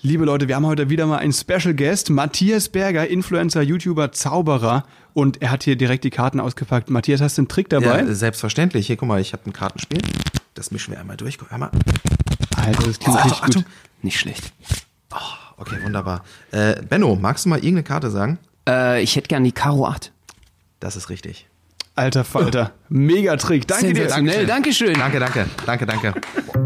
Liebe Leute, wir haben heute wieder mal einen Special Guest, Matthias Berger, Influencer, YouTuber, Zauberer. Und er hat hier direkt die Karten ausgepackt. Matthias, hast du einen Trick dabei? Ja, selbstverständlich. Hier, guck mal, ich habe ein Kartenspiel. Das mischen wir einmal durch. Guck einmal. Alter, das klingt Oh, richtig Achtung. gut. Nicht schlecht. Okay, wunderbar. Äh, Benno, magst du mal irgendeine Karte sagen? Äh, ich hätte gern die Karo 8. Das ist richtig. Alter Falter. Megatrick. Danke dir. Sensationell, Dankeschön. Danke, danke, danke, danke.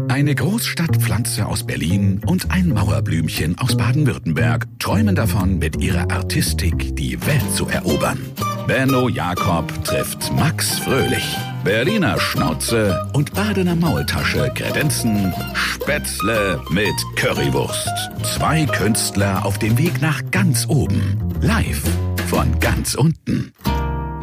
Eine Großstadtpflanze aus Berlin und ein Mauerblümchen aus Baden-Württemberg träumen davon, mit ihrer Artistik die Welt zu erobern. Benno Jakob trifft Max Fröhlich. Berliner Schnauze und Badener Maultasche kredenzen Spätzle mit Currywurst. Zwei Künstler auf dem Weg nach ganz oben. Live von ganz unten.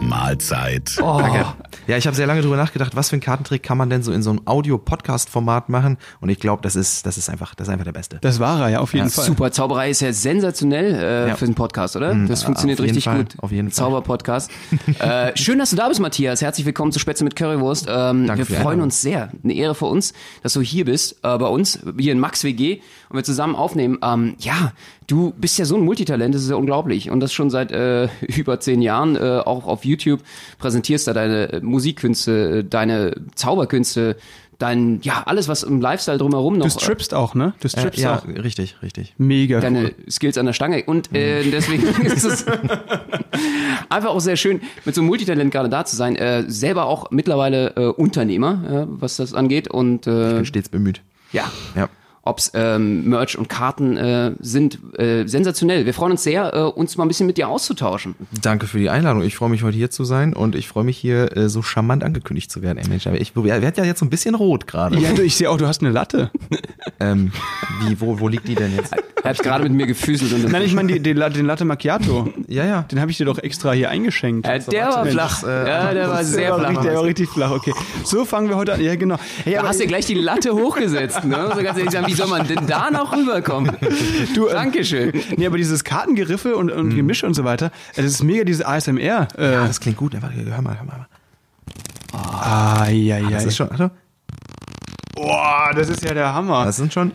Mahlzeit. Danke. Ja, ich habe sehr lange drüber nachgedacht, was für einen Kartentrick kann man denn so in so einem Audio-Podcast-Format machen? Und ich glaube, das ist, das ist einfach, das ist einfach der Beste. Das war er ja auf jeden Fall. Super, Zauberei ist ja sensationell äh, Ja. für den Podcast, oder? Das auf funktioniert jeden richtig Fall, gut. auf jeden Fall. Zauberpodcast. äh, schön, dass du da bist, Matthias. Herzlich willkommen zu Spätzle mit Currywurst. Ähm, Danke wir freuen uns sehr. Eine Ehre für uns, dass du hier bist, äh, bei uns, hier in Max WG und wir zusammen aufnehmen. Ähm, ja, du bist ja so ein Multitalent, das ist ja unglaublich. Und das schon seit äh, über zehn Jahren, äh, auch auf YouTube, präsentierst da deine äh, Musikkünste, äh, deine Zauberkünste, dein, ja, alles, was im Lifestyle drumherum noch Du strippst auch, ne? Du Äh, strippst ja, auch. richtig, richtig. Mega deine cool. Skills an der Stange. Und äh, deswegen ist es einfach auch sehr schön, mit so einem Multitalent gerade da zu sein. Äh, selber auch mittlerweile äh, Unternehmer, äh, was das angeht. Und äh, Bin stets bemüht. ja, Ja. Ob's ähm, Merch und Karten äh, sind, äh, sensationell. Wir freuen uns sehr, äh, uns mal ein bisschen mit dir auszutauschen. Danke für die Einladung. Ich freue mich, heute hier zu sein und ich freue mich, hier äh, so charmant angekündigt zu werden. Ey, Mensch, aber ich werde ja jetzt so ein bisschen rot gerade. Ja, ich sehe auch, du hast eine Latte. Ähm, wie, wo, wo liegt die denn jetzt? Er hat gerade mit mir gefüßelt. Und Nein, ich meine die, die, den Latte Macchiato. Ja, ja. Den habe ich dir doch extra hier eingeschenkt. äh, der war flach. äh, ja, der war sehr flach. richtig, der war richtig flach, okay. So fangen wir heute an. Ja, genau. Hey, Da aber hast du gleich die Latte hochgesetzt. Ne? So ganz ehrlich sagen, wie soll man denn da noch rüberkommen? Du, ähm, Dankeschön. Nee, aber dieses Kartengeriffel und, und Gemische und so weiter, äh, das ist mega diese ASMR. Äh, Ja, das klingt gut. Warte, hör mal, hör mal. ah, ja, ja. Das ist schon, Boah, das ist ja der Hammer. das sind schon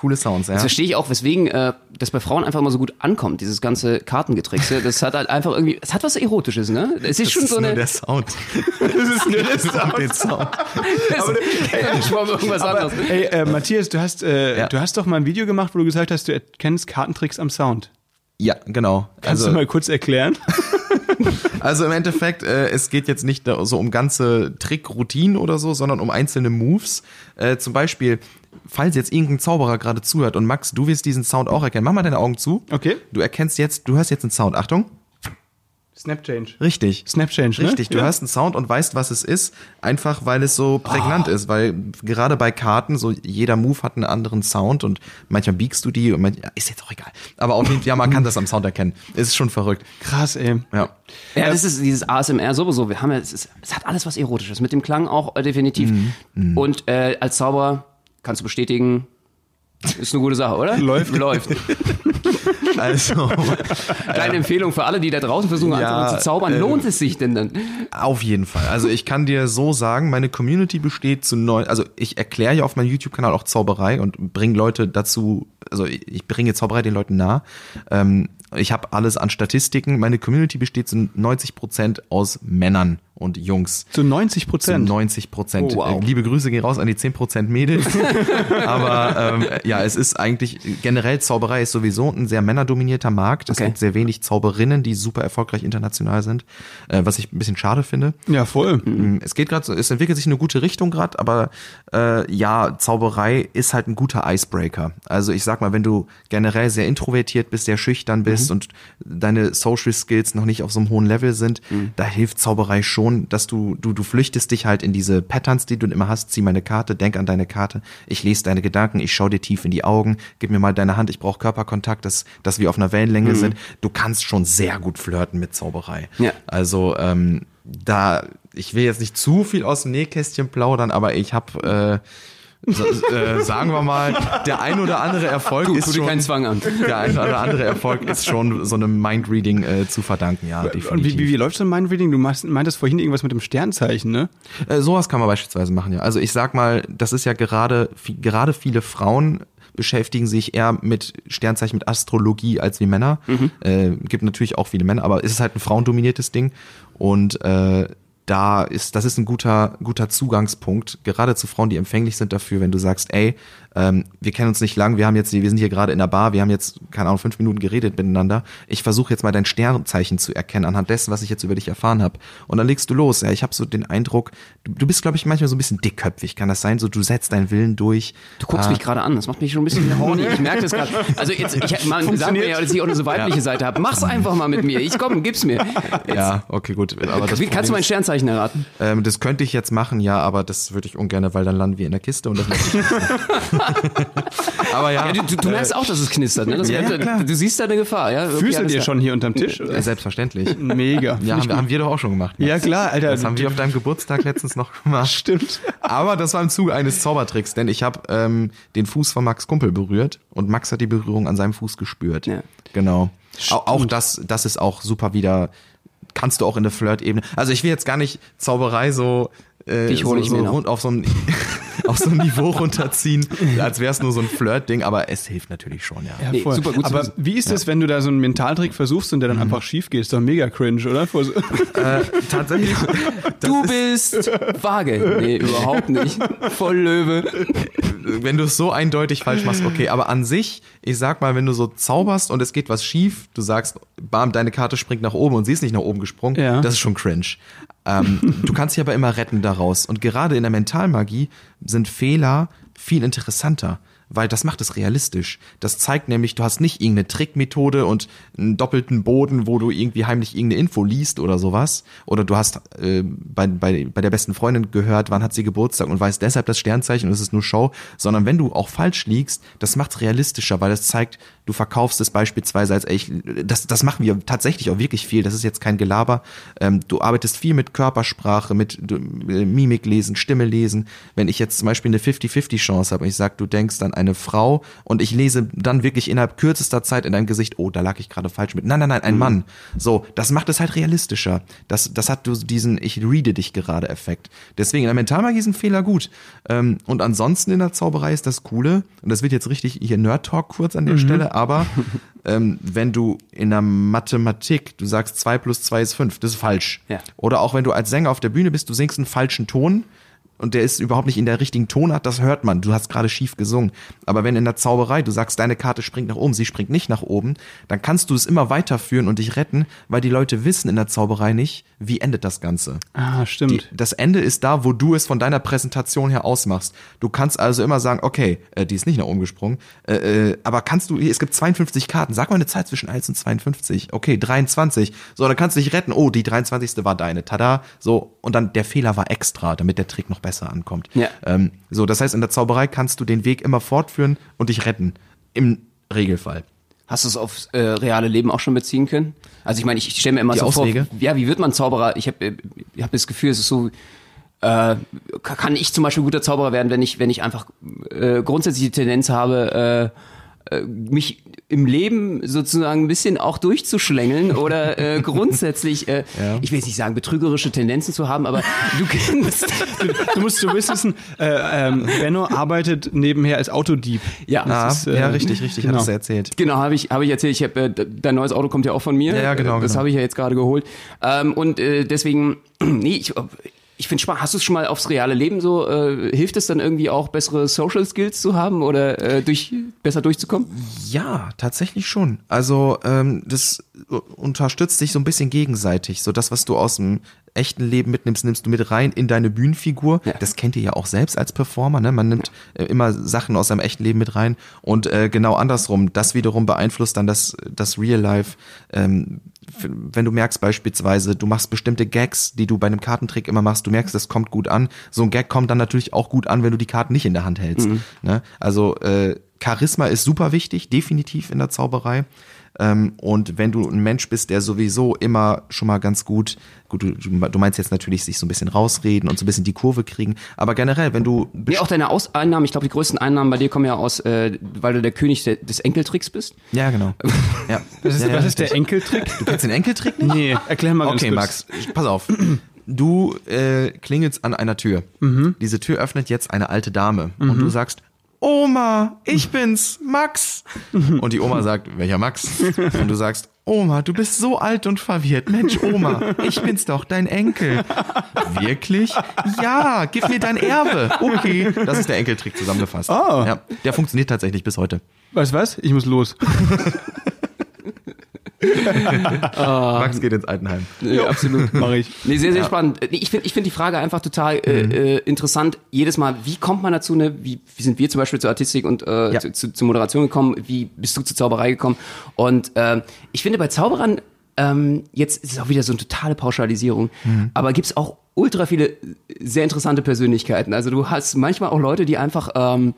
coole Sounds, ja. Jetzt verstehe ich auch, weswegen äh, das bei Frauen einfach immer so gut ankommt, dieses ganze Kartengetrickse. Das hat halt einfach irgendwie, es hat was Erotisches, ne? Es ist Das schon ist so nur eine. der Sound. Das ist nur der Sound. Den Sound. ich war irgendwas anderes. Ey, äh, Matthias, du hast, äh, Ja. du hast doch mal ein Video gemacht, wo du gesagt hast, du erkennst Kartentricks am Sound. Ja, genau. Kannst Also, du mal kurz erklären? also im Endeffekt, äh, es geht jetzt nicht so um ganze Trickroutinen oder so, sondern um einzelne Moves. Äh, zum Beispiel, falls jetzt irgendein Zauberer gerade zuhört und Max, du wirst diesen Sound auch erkennen. Mach mal deine Augen zu. Okay. Du erkennst jetzt, du hörst jetzt einen Sound. Achtung. Snap Change. Richtig. Snap Change, ne? Richtig, du Ja. hörst einen Sound und weißt, was es ist, einfach weil es so prägnant ist, weil gerade bei Karten so jeder Move hat einen anderen Sound und manchmal biegst du die und manchmal, ja, ist jetzt auch egal. Aber auf jeden Fall, ja, man kann das am Sound erkennen. Es ist schon verrückt. Krass, ey. Ja. Ja, das ist dieses ASMR sowieso. Wir haben ja, es, ist, es hat alles was Erotisches. Mit dem Klang auch äh, definitiv. Und äh, als Zauberer kannst du bestätigen, ist eine gute Sache, oder? Läuft. Läuft. Also, Kleine Empfehlung für alle, die da draußen versuchen, Ja, zu zaubern. äh, Lohnt es sich denn dann? auf jeden Fall. Also ich kann dir so sagen, meine Community besteht zu neun, also ich erkläre ja auf meinem YouTube-Kanal auch Zauberei und bringe Leute dazu, also ich bringe Zauberei den Leuten nah. Ähm, ich habe alles an Statistiken. Meine Community besteht zu 90 Prozent aus Männern und Jungs. Zu 90 Zu Prozent. 90 Prozent. Oh, wow. Äh, Liebe Grüße gehen raus an die 10 Prozent Mädels. Aber ähm, ja, es ist eigentlich generell Zauberei ist sowieso ein sehr männerdominierter Markt. Es Okay. gibt sehr wenig Zauberinnen, die super erfolgreich international sind, äh, was ich ein bisschen schade finde. Ja, voll. Mm, Es geht gerade, so, es entwickelt sich in eine gute Richtung gerade, aber äh, ja, Zauberei ist halt ein guter Icebreaker. Also ich sag mal, wenn du generell sehr introvertiert bist, sehr schüchtern bist und deine Social Skills noch nicht auf so einem hohen Level sind, da hilft Zauberei schon, dass du du du flüchtest dich halt in diese Patterns, die du immer hast. Zieh meine Karte, denk an deine Karte, ich lese deine Gedanken, ich schau dir tief in die Augen, gib mir mal deine Hand, ich brauche Körperkontakt, dass dass wir auf einer Wellenlänge sind. Du kannst schon sehr gut flirten mit Zauberei. Ja. Also ähm, da, ich will jetzt nicht zu viel aus dem Nähkästchen plaudern, aber ich habe, äh, äh, sagen wir mal, der ein oder andere Erfolg Tu, ist tu dir schon, keinen Zwang an. der ein oder andere Erfolg ist schon so einem Mindreading äh, zu verdanken, ja, definitiv. Und wie, wie, wie läuft so ein Mindreading? Du meintest vorhin irgendwas mit dem Sternzeichen, ne? Äh, sowas kann man beispielsweise machen, ja. Also ich sag mal, das ist ja gerade, gerade viele Frauen beschäftigen sich eher mit Sternzeichen, mit Astrologie als wie Männer. Äh, gibt natürlich auch viele Männer, aber es ist halt ein frauendominiertes Ding. Und äh, da ist, das ist ein guter, guter Zugangspunkt, gerade zu Frauen, die empfänglich sind dafür, wenn du sagst, ey, ähm, wir kennen uns nicht lang, wir haben jetzt, wir sind hier gerade in der Bar, wir haben jetzt, keine Ahnung, fünf Minuten geredet miteinander. Ich versuche jetzt mal dein Sternzeichen zu erkennen, anhand dessen, was ich jetzt über dich erfahren habe. Und dann legst du los. Ja, ich habe so den Eindruck, du, du bist, glaube ich, manchmal so ein bisschen dickköpfig, kann das sein? So, du setzt deinen Willen durch. Du guckst Ah, mich gerade an, das macht mich schon ein bisschen horny. Ich merke das gerade. Also jetzt, ich, man sagt mir ja, dass ich auch eine so weibliche Seite habe. Mach's einfach mal mit mir. Ich komm, gib's mir. Jetzt, Ja, okay, gut. Aber das Wie, kannst du mein Sternzeichen erraten? ähm, das könnte ich jetzt machen, ja, aber das würde ich ungern, weil dann landen wir in der Kiste und das möchte ich nicht. Aber ja, Ja, du, du, du merkst auch, dass es knistert. Ne? Ja, könnte, klar. du siehst da eine Gefahr. Ja? Füßelt ihr klar. schon hier unterm Tisch? äh, Oder? selbstverständlich. Mega. Ja, haben, wir- haben wir doch auch schon gemacht. Max. Ja, klar, Alter. Das haben wir auf deinem Geburtstag letztens noch gemacht. Stimmt. Aber das war im Zuge eines Zaubertricks, denn ich habe ähm, den Fuß von Max Kumpel berührt und Max hat die Berührung an seinem Fuß gespürt. Ja. Genau. Auch, auch das, das ist auch super wieder, kannst du auch in der Flirt-Ebene. Also ich will jetzt gar nicht Zauberei so, äh, Dich hol so, ich so mir noch. rund auf so ein auf so ein Niveau runterziehen, als wäre es nur so ein Flirt-Ding, aber es hilft natürlich schon, ja. Ja, Nee, super gut Aber wie ist das, wenn du da so einen Mentaltrick versuchst und der dann Mhm. einfach schief geht? Ist doch mega cringe, oder? So- Äh, tatsächlich. Du bist vage. Nee, überhaupt nicht. Voll Löwe. wenn du es so eindeutig falsch machst, okay, aber an sich, ich sag mal, wenn du so zauberst und es geht was schief, du sagst, bam, deine Karte springt nach oben und sie ist nicht nach oben gesprungen, Ja. das ist schon cringe. Ähm, du kannst dich aber immer retten daraus. Und gerade in der Mentalmagie sind Fehler viel interessanter. Weil das macht es realistisch. Das zeigt nämlich, du hast nicht irgendeine Trickmethode und einen doppelten Boden, wo du irgendwie heimlich irgendeine Info liest oder sowas. Oder du hast äh, bei, bei, bei der besten Freundin gehört, wann hat sie Geburtstag und weißt deshalb das Sternzeichen und es ist nur Show. Sondern wenn du auch falsch liegst, das macht's realistischer, weil es zeigt, du verkaufst es beispielsweise als echt, das, das machen wir tatsächlich auch wirklich viel. Das ist jetzt kein Gelaber. Ähm, du arbeitest viel mit Körpersprache, mit du, äh, Mimik lesen, Stimme lesen. Wenn ich jetzt zum Beispiel eine 50-50 Chance habe und ich sag, du denkst an eine Frau und ich lese dann wirklich innerhalb kürzester Zeit in deinem Gesicht, oh, da lag ich gerade falsch mit. Nein, nein, nein, ein Mann. So, das macht es halt realistischer. Das, das hat du diesen Ich reade dich gerade Effekt. Deswegen in der Mentalmagie ist ein Fehler gut. Ähm, und ansonsten in der Zauberei ist das Coole, und das wird jetzt richtig hier Nerd Talk kurz an der Stelle, aber ähm, wenn du in der Mathematik, du sagst zwei plus zwei ist fünf, das ist falsch. Ja. Oder auch wenn du als Sänger auf der Bühne bist, du singst einen falschen Ton und der ist überhaupt nicht in der richtigen Tonart, das hört man. Du hast gerade schief gesungen. Aber wenn in der Zauberei du sagst, deine Karte springt nach oben, sie springt nicht nach oben, dann kannst du es immer weiterführen und dich retten, weil die Leute wissen in der Zauberei nicht, wie endet das Ganze. Ah, Die, stimmt. das Ende ist da, wo du es von deiner Präsentation her ausmachst. Du kannst also immer sagen, okay, äh, die ist nicht nach oben gesprungen, äh, äh, aber kannst du, es gibt 52 Karten, sag mal eine Zahl zwischen 1 und 52. Okay, 23. So, dann kannst du dich retten. Oh, die 23. war deine. Tada. So, und dann der Fehler war extra, damit der Trick noch besser ankommt. Ja. Ähm, so, das heißt, in der Zauberei kannst du den Weg immer fortführen und dich retten. Im Regelfall. Hast du es aufs äh, reale Leben auch schon beziehen können? Also ich meine, ich stelle mir immer Die so Auswege? vor, ja, wie wird man Zauberer? Ich habe äh, ich hab das Gefühl, es ist so, äh, kann ich zum Beispiel guter Zauberer werden, wenn ich, wenn ich einfach äh, grundsätzlich die Tendenz habe, äh, äh, mich im Leben sozusagen ein bisschen auch durchzuschlängeln oder äh, grundsätzlich, äh, ich will jetzt nicht sagen, betrügerische Tendenzen zu haben, aber du kennst, Du musst du wissen, äh, ähm, Benno arbeitet nebenher als Autodieb. ja, Ah, ist, äh, ja, richtig, richtig, genau. hat es erzählt. Genau, habe ich, hab ich erzählt. Ich hab, äh, dein neues Auto kommt ja auch von mir. Ja, ja, genau, Äh, Das genau. habe ich ja jetzt gerade geholt. Ähm, und äh, deswegen, nee, ich, ich finde spannend. Hast du es schon mal aufs reale Leben so? Äh, hilft es dann irgendwie auch, bessere Social Skills zu haben oder äh, durch besser durchzukommen? Ja, tatsächlich schon. Also ähm, das unterstützt sich so ein bisschen gegenseitig. So das, was du aus dem echten Leben mitnimmst, nimmst du mit rein in deine Bühnenfigur. Ja. Das kennt ihr ja auch selbst als Performer. Ne? Man nimmt äh, immer Sachen aus seinem echten Leben mit rein und äh, genau andersrum. Das wiederum beeinflusst dann das, das Real Life. Ähm, wenn du merkst beispielsweise, du machst bestimmte Gags, die du bei einem Kartentrick immer machst, du merkst, das kommt gut an. So ein Gag kommt dann natürlich auch gut an, wenn du die Karten nicht in der Hand hältst. Ne? Also äh, Charisma ist super wichtig, definitiv in der Zauberei. Ähm, und wenn du ein Mensch bist, der sowieso immer schon mal ganz gut, gut, du, du meinst jetzt natürlich sich so ein bisschen rausreden und so ein bisschen die Kurve kriegen, aber generell, wenn du Nee, auch deine Aus Einnahmen, ich glaube, die größten Einnahmen bei dir kommen ja aus, äh, weil du der König de des Enkeltricks bist. ja genau, ja, Was ist, ja, ja, was ist der. Enkeltrick? Du kennst den Enkeltrick nicht? Nee, erklär mal ganz Okay, kurz. Max, pass auf. Du äh, klingelst an einer Tür. Diese Tür öffnet jetzt eine alte Dame und du sagst, Oma, ich bin's, Max. Und die Oma sagt, welcher Max? Und du sagst, Oma, du bist so alt und verwirrt. Mensch, Oma, ich bin's doch, dein Enkel. Wirklich? Ja, gib mir dein Erbe. Okay. Das ist der Enkeltrick zusammengefasst. Oh. Ja, der funktioniert tatsächlich bis heute. Weißt du was? Ich muss los. Max geht ins Altenheim. Ja, absolut. Mach ich. Nee, sehr, sehr spannend. Nee, Ich finde ich find die Frage einfach total äh, Mhm. äh, interessant. Jedes Mal, wie kommt man dazu, ne? wie, wie sind wir zum Beispiel zur Artistik und äh, Ja. zu, zu, zur Moderation gekommen? Wie bist du zur Zauberei gekommen? Und ähm, ich finde bei Zauberern, ähm, jetzt ist es auch wieder so eine totale Pauschalisierung, Mhm. aber gibt's auch ultra viele sehr interessante Persönlichkeiten. Also du hast manchmal auch Leute, die einfach, ähm,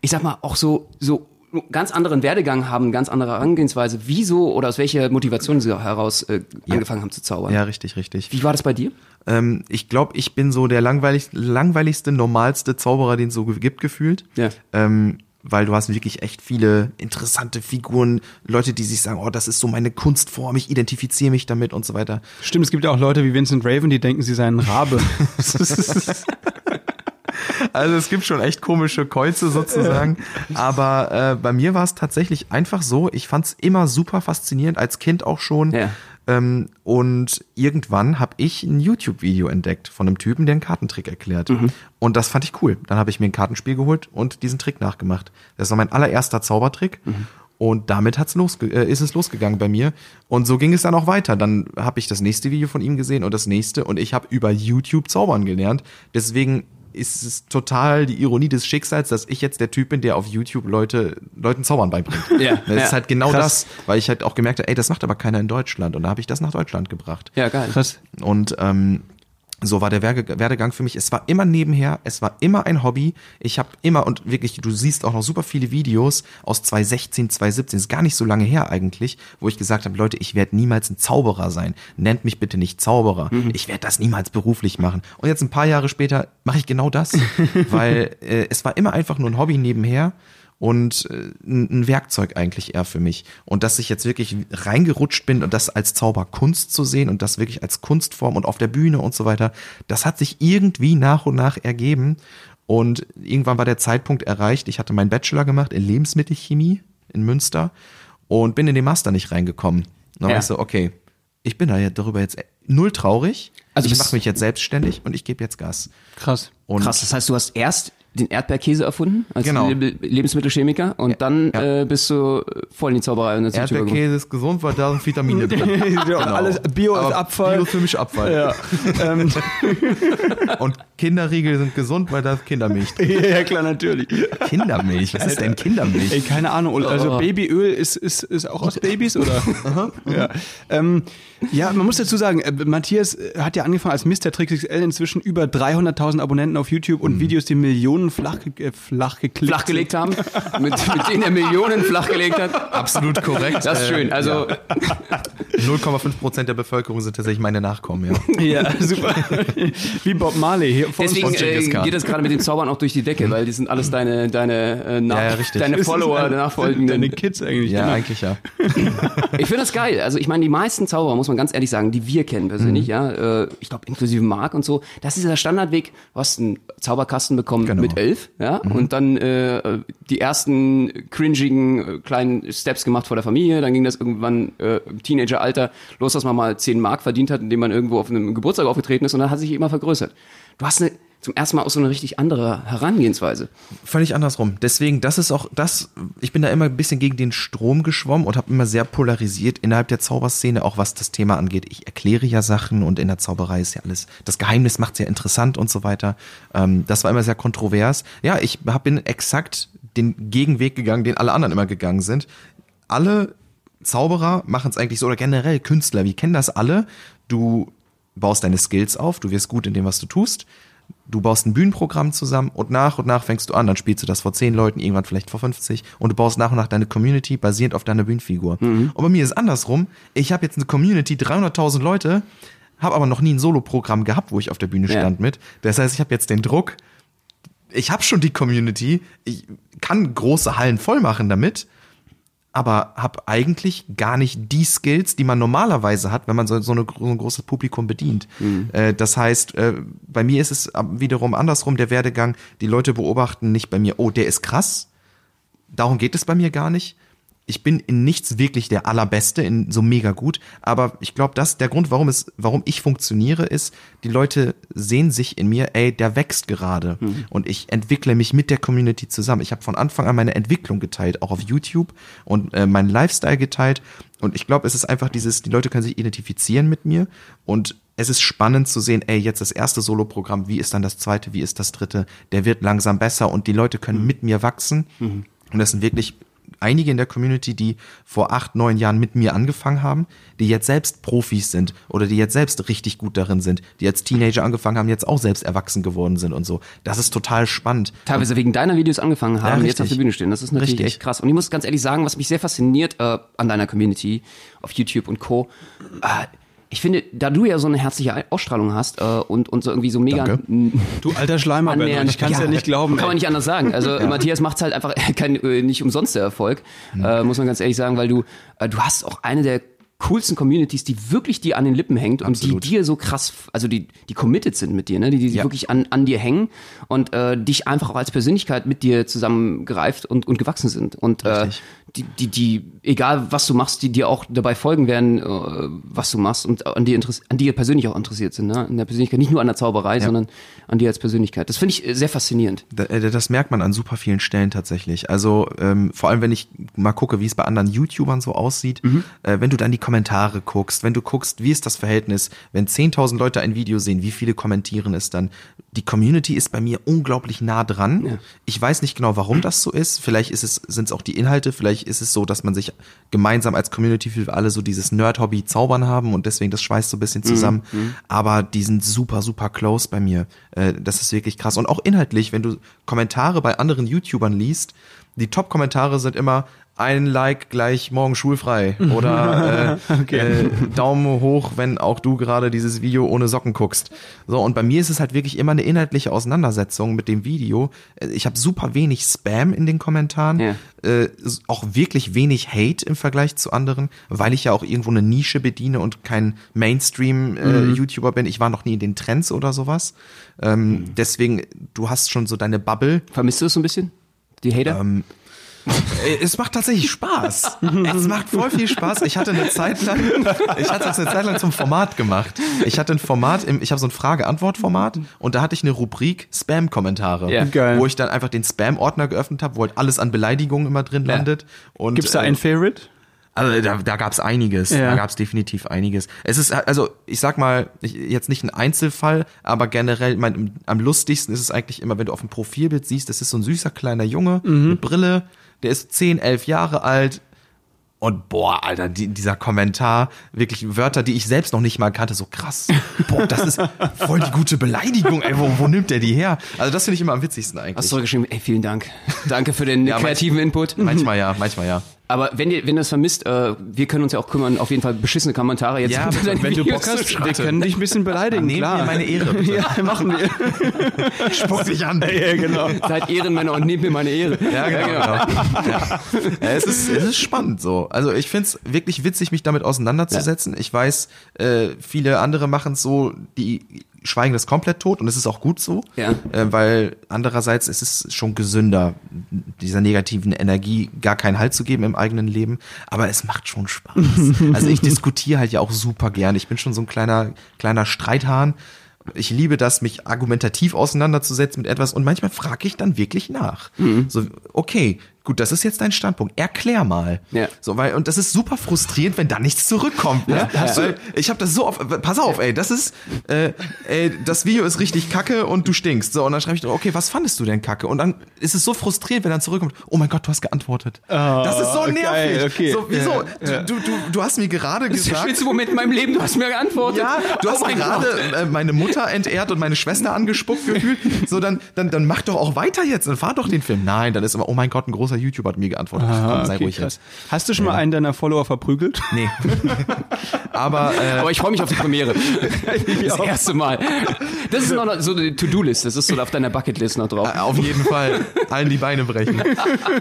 ich sag mal, auch so, so ganz anderen Werdegang haben, ganz andere Herangehensweise, wieso oder aus welcher Motivation sie heraus äh, angefangen haben zu zaubern. Ja, richtig, richtig. Wie war das bei dir? Ähm, ich glaube, ich bin so der langweilig, langweiligste, normalste Zauberer, den es so gibt, gefühlt. Ja. Ähm, weil du hast wirklich echt viele interessante Figuren, Leute, die sich sagen, oh, das ist so meine Kunstform, ich identifiziere mich damit und so weiter. Stimmt, es gibt ja auch Leute wie Vincent Raven, die denken, sie seien ein Rabe. Also es gibt schon echt komische Käuze sozusagen. Aber äh, bei mir war es tatsächlich einfach so, ich fand es immer super faszinierend, als Kind auch schon. Ja. Ähm, und irgendwann habe ich ein YouTube-Video entdeckt von einem Typen, der einen Kartentrick erklärt. Und das fand ich cool. Dann habe ich mir ein Kartenspiel geholt und diesen Trick nachgemacht. Das war mein allererster Zaubertrick. Und damit hat's losge äh, ist es losgegangen bei mir. Und so ging es dann auch weiter. Dann habe ich das nächste Video von ihm gesehen und das nächste. Und ich habe über YouTube zaubern gelernt. Deswegen ist es total die Ironie des Schicksals, dass ich jetzt der Typ bin, der auf YouTube Leute, Leuten Zaubern beibringt. Ja, das ja. ist halt genau Krass. das, weil ich halt auch gemerkt habe, ey, das macht aber keiner in Deutschland. Und da habe ich das nach Deutschland gebracht. Ja, geil. Krass. Und ähm, so war der Werdegang für mich. Es war immer nebenher, es war immer ein Hobby. Ich habe immer und wirklich, du siehst auch noch super viele Videos aus 2016, 2017, ist gar nicht so lange her eigentlich, wo ich gesagt habe, Leute, ich werde niemals ein Zauberer sein. Nennt mich bitte nicht Zauberer. Ich werde das niemals beruflich machen. Und jetzt ein paar Jahre später mache ich genau das, weil äh, es war immer einfach nur ein Hobby nebenher und äh, ein ein Werkzeug eigentlich eher für mich. Und dass ich jetzt wirklich reingerutscht bin und das als Zauberkunst zu sehen und das wirklich als Kunstform und auf der Bühne und so weiter, das hat sich irgendwie nach und nach ergeben. Und irgendwann war der Zeitpunkt erreicht. Ich hatte meinen Bachelor gemacht in Lebensmittelchemie in Münster und bin in den Master nicht reingekommen. Und dann Ja. war ich so, okay, ich bin da ja darüber jetzt null traurig. Also ich mache mich jetzt selbstständig und ich gebe jetzt Gas. Krass. Und Krass, das heißt, du hast erst den Erdbeerkäse erfunden als Genau. Le Lebensmittelchemiker und dann Ja. äh, bist du voll in die Zauberei und. Erdbeerkäse ist gesund, weil da sind Vitamine drin. Ja, Alles Bio ist Aber Abfall. Bio ist für mich Abfall. Ja. ähm, Und Kinderriegel sind gesund, weil da ist Kindermilch drin. ja, klar, natürlich. Kindermilch? Was ist denn Kindermilch? Ey, keine Ahnung. Also Babyöl ist, ist, ist auch aus Babys, oder? ja. Ähm, ja, man muss dazu sagen, äh, Matthias äh, hat ja angefangen als Mr. Trix XL, inzwischen über 300.000 Abonnenten auf YouTube und Videos, die Millionen flach, ge- äh, flach geklickt Flachgelegt haben, mit, mit denen er Millionen flachgelegt hat. Absolut korrekt. Das ist schön. Also 0,5 Prozent der Bevölkerung sind tatsächlich meine Nachkommen, ja. Ja, super. Wie Bob Marley hier vor deswegen äh, geht das gerade mit dem Zaubern auch durch die Decke, weil die sind alles deine deine äh, Nach Ja, ja, richtig. deine Follower, ein- deine Nachfolgenden. Deine Kids eigentlich. Ja, genau. eigentlich ja. Ich finde das geil. Also ich meine, die meisten Zauberer, muss man ganz ehrlich sagen, die wir kennen persönlich, Mhm. ja, äh, ich glaube inklusive Marc und so, das ist der Standardweg. Du hast einen Zauberkasten bekommen Genau. mit elf, ja, Mhm. und dann äh, die ersten cringigen äh, kleinen Steps gemacht vor der Familie. Dann ging das irgendwann äh, im Teenageralter los, dass man mal 10 Mark verdient hat, indem man irgendwo auf einem Geburtstag aufgetreten ist und dann hat sich immer vergrößert. Du hast eine, zum ersten Mal auch so eine richtig andere Herangehensweise. Völlig andersrum. Deswegen, das ist auch das, ich bin da immer ein bisschen gegen den Strom geschwommen und habe immer sehr polarisiert innerhalb der Zauberszene, auch was das Thema angeht. Ich erkläre ja Sachen und in der Zauberei ist ja alles, das Geheimnis macht sehr interessant und so weiter. Ähm, das war immer sehr kontrovers. Ja, ich hab, bin exakt den Gegenweg gegangen, den alle anderen immer gegangen sind. Alle Zauberer machen es eigentlich so, oder generell Künstler, wir kennen das alle. Du baust deine Skills auf, du wirst gut in dem, was du tust. Du baust ein Bühnenprogramm zusammen und nach und nach fängst du an, dann spielst du das vor 10 Leuten, irgendwann vielleicht vor 50 und du baust nach und nach deine Community basierend auf deiner Bühnenfigur. Und bei mir ist es andersrum. Ich habe jetzt eine Community, 300.000 Leute, habe aber noch nie ein Soloprogramm gehabt, wo ich auf der Bühne Ja. stand mit. Das heißt, ich habe jetzt den Druck, ich habe schon die Community, ich kann große Hallen voll machen damit, aber habe eigentlich gar nicht die Skills, die man normalerweise hat, wenn man so, so, eine, so ein großes Publikum bedient. Mhm. Äh, das heißt, äh, bei mir ist es wiederum andersrum der Werdegang. Die Leute beobachten nicht bei mir, oh, der ist krass. Darum geht es bei mir gar nicht ich bin in nichts wirklich der allerbeste, in so mega gut, aber ich glaube, das der Grund, warum es warum ich funktioniere ist, die Leute sehen sich in mir, ey, der wächst gerade mhm. und ich entwickle mich mit der Community zusammen. Ich habe von Anfang an meine Entwicklung geteilt, auch auf YouTube und äh, meinen Lifestyle geteilt und ich glaube, es ist einfach dieses die Leute können sich identifizieren mit mir und es ist spannend zu sehen, ey, jetzt das erste Soloprogramm, wie ist dann das zweite, wie ist das dritte? Der wird langsam besser und die Leute können mhm. mit mir wachsen. Mhm. Und das sind wirklich einige in der Community, die vor acht, neun Jahren mit mir angefangen haben, die jetzt selbst Profis sind oder die jetzt selbst richtig gut darin sind, die als Teenager angefangen haben, jetzt auch selbst erwachsen geworden sind und so. Das ist total spannend. Teilweise wegen deiner Videos angefangen haben, ja, jetzt auf der Bühne stehen. Das ist natürlich richtig. echt krass. Und ich muss ganz ehrlich sagen, was mich sehr fasziniert äh, an deiner Community auf YouTube und Co. Äh, ich finde, da du ja so eine herzliche Ausstrahlung hast äh, und, und so irgendwie so mega. Du alter Schleimer, Benno, ich kann es ja, ja, nicht glauben. Kann ey. man nicht anders sagen. Also ja. Matthias macht halt einfach kein, äh, nicht umsonst der Erfolg, mhm. äh, muss man ganz ehrlich sagen, weil du, äh, du hast auch eine der coolsten Communities, die wirklich dir an den Lippen hängt Absolut. und die dir so krass, also die, die committed sind mit dir, ne? die, die ja. wirklich an, an dir hängen und äh, dich einfach auch als Persönlichkeit mit dir zusammengereift und, und gewachsen sind. Und äh, die, die, die, egal was du machst, die dir auch dabei folgen werden, äh, was du machst und an dir, an dir persönlich auch interessiert sind, ne? An der Persönlichkeit, nicht nur an der Zauberei, ja. sondern an dir als Persönlichkeit. Das finde ich äh, sehr faszinierend. Äh, das merkt man an super vielen Stellen tatsächlich. Also ähm, vor allem, wenn ich mal gucke, wie es bei anderen YouTubern so aussieht, mhm. äh, wenn du dann die Kommentare guckst, wenn du guckst, wie ist das Verhältnis, wenn 10.000 Leute ein Video sehen, wie viele kommentieren es dann? Die Community ist bei mir unglaublich nah dran. Ja. Ich weiß nicht genau, warum das so ist. Vielleicht ist es, sind es auch die Inhalte, vielleicht ist es so, dass man sich gemeinsam als Community für alle so dieses Nerd-Hobby zaubern haben und deswegen das schweißt so ein bisschen zusammen. Mhm. mhm. Aber die sind super, super close bei mir. Äh, das ist wirklich krass. Und auch inhaltlich, wenn du Kommentare bei anderen YouTubern liest, die Top-Kommentare sind immer, ein Like gleich morgen schulfrei oder äh, okay. äh, Daumen hoch, wenn auch du gerade dieses Video ohne Socken guckst. So und bei mir ist es halt wirklich immer eine inhaltliche Auseinandersetzung mit dem Video. Äh, ich habe super wenig Spam in den Kommentaren, ja. äh, auch wirklich wenig Hate im Vergleich zu anderen, weil ich ja auch irgendwo eine Nische bediene und kein Mainstream-YouTuber äh, mhm. bin. Ich war noch nie in den Trends oder sowas. Ähm, mhm. Deswegen, du hast schon so deine Bubble. Vermisst du es so ein bisschen? Die Hater? Ähm, äh, es macht tatsächlich Spaß. es macht voll viel Spaß. Ich hatte eine Zeit lang, ich hatte das eine Zeit lang zum Format gemacht. Ich hatte ein Format, im, ich habe so ein Frage-Antwort-Format und da hatte ich eine Rubrik Spam-Kommentare, ja. wo ich dann einfach den Spam-Ordner geöffnet habe, wo halt alles an Beleidigungen immer drin ja. landet. Und, Gibt's da äh, ein Favorite? Also da, da gab es einiges. Ja. Da gab es definitiv einiges. Es ist, also ich sag mal, ich, jetzt nicht ein Einzelfall, aber generell, mein, am lustigsten ist es eigentlich immer, wenn du auf dem Profilbild siehst, das ist so ein süßer kleiner Junge mhm. mit Brille, der ist 10, 11 Jahre alt. Und boah, Alter, die, dieser Kommentar, wirklich Wörter, die ich selbst noch nicht mal kannte, so krass. Boah, das ist voll die gute Beleidigung, ey, wo, wo nimmt der die her? Also das finde ich immer am witzigsten eigentlich. Hast du geschrieben, ey, vielen Dank. Danke für den ja, kreativen manch, Input. Manchmal ja, manchmal ja. Aber wenn ihr, wenn ihr das vermisst, äh, wir können uns ja auch kümmern, auf jeden Fall beschissene Kommentare jetzt. Ja, wenn Videos du Bock hast, wir können dich ein bisschen beleidigen, Nehmen klar. Wir meine Ehre, bitte. Ja, machen wir. Spuck dich an. Ja, genau. Seid Ehrenmänner und nehmt mir meine Ehre. Ja, genau. Ja, genau. Ja. ja. es, ist, es ist spannend so. Also ich find's wirklich witzig, mich damit auseinanderzusetzen. Ich weiß, äh, viele andere machen es so, die schweigen das komplett tot und es ist auch gut so, ja. äh, weil andererseits ist es schon gesünder, dieser negativen Energie gar keinen Halt zu geben im eigenen Leben, aber es macht schon Spaß. also ich diskutiere halt ja auch super gern. Ich bin schon so ein kleiner kleiner Streithahn. Ich liebe das, mich argumentativ auseinanderzusetzen mit etwas und manchmal frage ich dann wirklich nach. Mhm. So, okay, gut, das ist jetzt dein Standpunkt. Erklär mal. Ja. So, weil, und das ist super frustrierend, wenn da nichts zurückkommt. Ne? Ja, weil ich habe das so oft, pass auf, ey, das ist, äh, ey, das Video ist richtig kacke und du stinkst. So, und dann schreibe ich, okay, was fandest du denn kacke? Und dann ist es so frustrierend, wenn dann zurückkommt, oh mein Gott, du hast geantwortet. Oh, das ist so nervig. Okay. So, wieso? Ja, du, du, du hast mir gerade gesagt. Das ist der schönste Moment in meinem Leben, du hast mir geantwortet. Ja, du hast oh mir gerade äh, meine Mutter entehrt und meine Schwester angespuckt gefühlt. So, dann, dann, dann mach doch auch weiter jetzt, dann fahr doch den Film. Nein, dann ist immer, oh mein Gott, ein großer YouTube hat mir geantwortet. Ah, Komm, sei okay, ruhig krass. jetzt. Hast du schon mal einen deiner Follower verprügelt? Nee. Aber äh, Aber ich freue mich auf die Premiere. Das erste Mal. Das ist noch so eine To-Do-List. Das ist so auf deiner Bucketlist noch drauf. äh, auf jeden Fall allen die Beine brechen.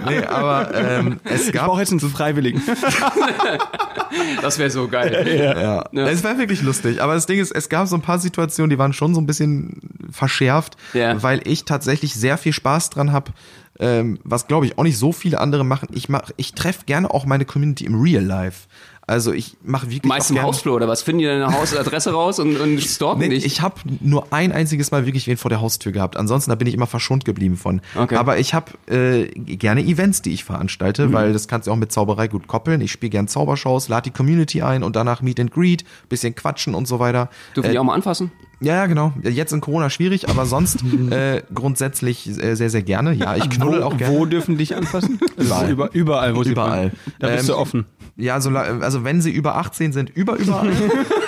Nee, aber ähm, es Ich gab brauche jetzt einen Freiwilligen. Das wäre so geil. Ja. Es war wirklich lustig. Aber das Ding ist, es gab so ein paar Situationen, die waren schon so ein bisschen verschärft, Ja. weil ich tatsächlich sehr viel Spaß dran habe, ähm, was glaube ich auch nicht so viele andere machen. Ich mach, ich treffe gerne auch meine Community im Real Life. Also ich mache wirklich Meist auch im Hausflur oder was? Finden die deine Hausadresse raus und, und stalken Nee, dich? ich habe nur ein einziges Mal wirklich wen vor der Haustür gehabt. Ansonsten da bin ich immer verschont geblieben von. Okay. Mhm. Aber ich habe äh, gerne Events, die ich veranstalte, weil das kannst du auch mit Zauberei gut koppeln. Ich spiele gern Zaubershows, lade die Community ein und danach Meet and Greet, bisschen quatschen und so weiter. Dürfen äh, die auch mal anfassen? Ja, ja, genau. Jetzt in Corona schwierig, aber sonst äh, grundsätzlich äh, sehr, sehr gerne. Ja, ich knuddel auch gerne. Wo dürfen dich anfassen? Überall. Über, überall, wo sie Überall. Da bist Ähm, du offen. Ja, so, also wenn sie über 18 sind, über überall.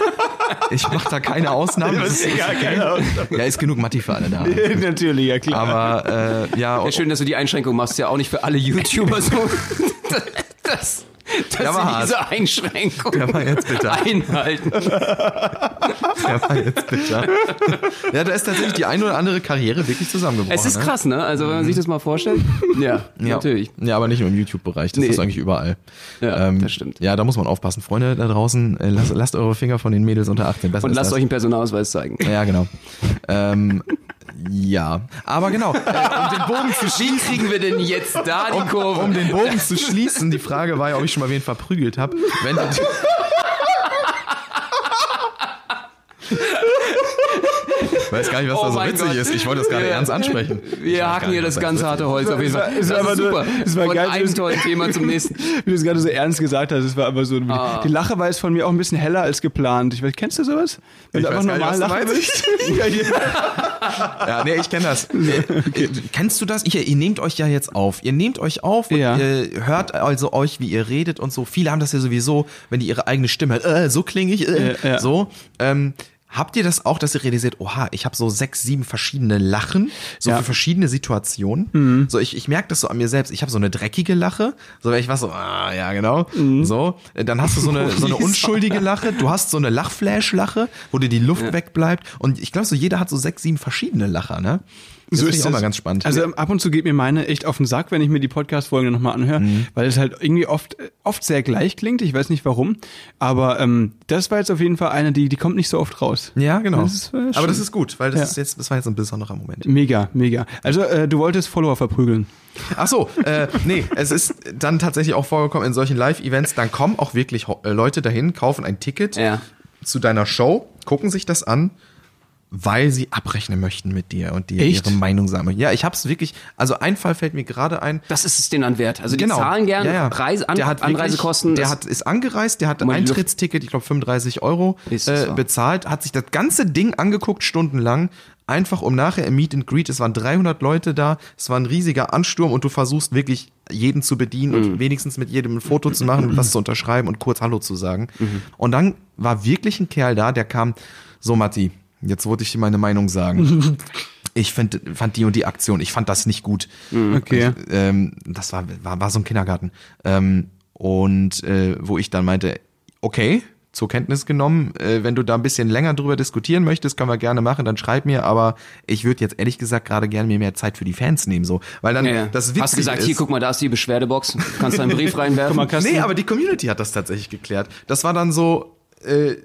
ich mache da keine Ausnahme. Das ist, ja, ist genug Matti für alle da. Natürlich, ja klar. Aber äh, ja, Ja, schön, dass du die Einschränkung machst. Ja, auch nicht für alle YouTuber so. Das, das Der war hart. diese Einschränkung Der war jetzt bitter. einhalten. Der war jetzt bitter. Ja, da ist tatsächlich die ein oder andere Karriere wirklich zusammengebrochen. Es ist ne? krass, ne? Also, wenn man sich das mal vorstellt. Ja, Ja. natürlich. Ja, aber nicht nur im YouTube-Bereich, das Nee. ist eigentlich überall. Ähm, Ja, das stimmt. Ja, da muss man aufpassen. Freunde da draußen, äh, lasst, lasst eure Finger von den Mädels unter 18. Besser Und lasst euch einen Personalausweis zeigen. Ja, genau. ähm, ja, aber genau. Äh, um den Bogen zu Wie kriegen wir denn jetzt da die Kurve? um den Bogen zu schließen, die Frage war ja, ob ich schon mal wen verprügelt habe. Wenn Ich weiß gar nicht, was Oh da so witzig Gott. ist. Ich wollte das gerade Ja. ernst ansprechen. Wir hacken hier das da ganz harte ist. Holz auf jeden Fall. Es Das war aber ist super. es war Von geil, einem tollen Thema zum nächsten. Wie du es gerade so ernst gesagt hast, es war aber so. Ah. Die Lache war jetzt von mir auch ein bisschen heller als geplant. Ich weiß, kennst du sowas? Wenn Ich du weiß einfach gar nicht, normal lachen willst. ja, ja. Ja, nee, ich kenne das. Äh, Kennst du das? Ich, ihr nehmt euch ja jetzt auf. Ihr nehmt euch auf und Ja. ihr hört also euch, wie ihr redet und so. Viele haben das ja sowieso, wenn die ihre eigene Stimme hört, äh, so klinge ich, äh, Ja, ja. so. Ähm, Habt ihr das auch, dass ihr realisiert, oha, ich habe so sechs, sieben verschiedene Lachen, so Ja. für verschiedene Situationen? So, ich, ich merke das so an mir selbst. Ich habe so eine dreckige Lache, so wenn ich was so, ah, ja, genau, so. Äh, Dann hast du so eine, so eine unschuldige Lache, du hast so eine Lachflash-Lache, wo dir die Luft wegbleibt. Und ich glaube, so jeder hat so sechs, sieben verschiedene Lacher, ne? Das So ist ich auch mal ganz spannend. Also ähm, ab und zu geht mir meine echt auf den Sack, wenn ich mir die Podcast-Folgen nochmal anhöre, Mhm. weil es halt irgendwie oft, oft sehr gleich klingt. Ich weiß nicht warum. Aber ähm, das war jetzt auf jeden Fall eine, die, die kommt nicht so oft raus. Ja, genau. Das ist, äh, Aber das ist gut, weil das Ja. ist jetzt, das war jetzt ein besonderer Moment. Mega, mega. Also äh, du wolltest Follower verprügeln. Ach so, äh, nee, es ist dann tatsächlich auch vorgekommen in solchen Live-Events, dann kommen auch wirklich äh, Leute dahin, kaufen ein Ticket Ja. zu deiner Show, gucken sich das an, weil sie abrechnen möchten mit dir und dir Echt? ihre Meinung sammeln. Ja, ich hab's wirklich, also ein Fall fällt mir gerade ein. Das ist es denen an Wert. Also die Genau. zahlen gern Ja, ja. Reise, an, der hat Anreisekosten. Wirklich, der hat, ist angereist, der hat ein Eintrittsticket, ich glaube 35 Euro, äh, bezahlt, hat sich das ganze Ding angeguckt, stundenlang, einfach um nachher im Meet and Greet, es waren 300 Leute da, es war ein riesiger Ansturm und du versuchst wirklich jeden zu bedienen Mhm. und wenigstens mit jedem ein Foto zu machen und was zu unterschreiben und kurz Hallo zu sagen. Mhm. Und dann war wirklich ein Kerl da, der kam, so Matti, jetzt wollte ich dir meine Meinung sagen. Ich find, fand die und die Aktion, ich fand das nicht gut. Okay. Ich, ähm, das war, war, war so ein Kindergarten. Ähm, und äh, wo ich dann meinte, okay, zur Kenntnis genommen, äh, wenn du da ein bisschen länger drüber diskutieren möchtest, können wir gerne machen, dann schreib mir, aber ich würde jetzt ehrlich gesagt gerade gerne mir mehr Zeit für die Fans nehmen, so. Weil dann Ja, ja. das Witzige Hast gesagt, ist, hier, guck mal, da ist die Beschwerdebox. Kannst du einen Brief reinwerfen. Mal. Nee, aber die Community hat das tatsächlich geklärt. Das war dann so, äh,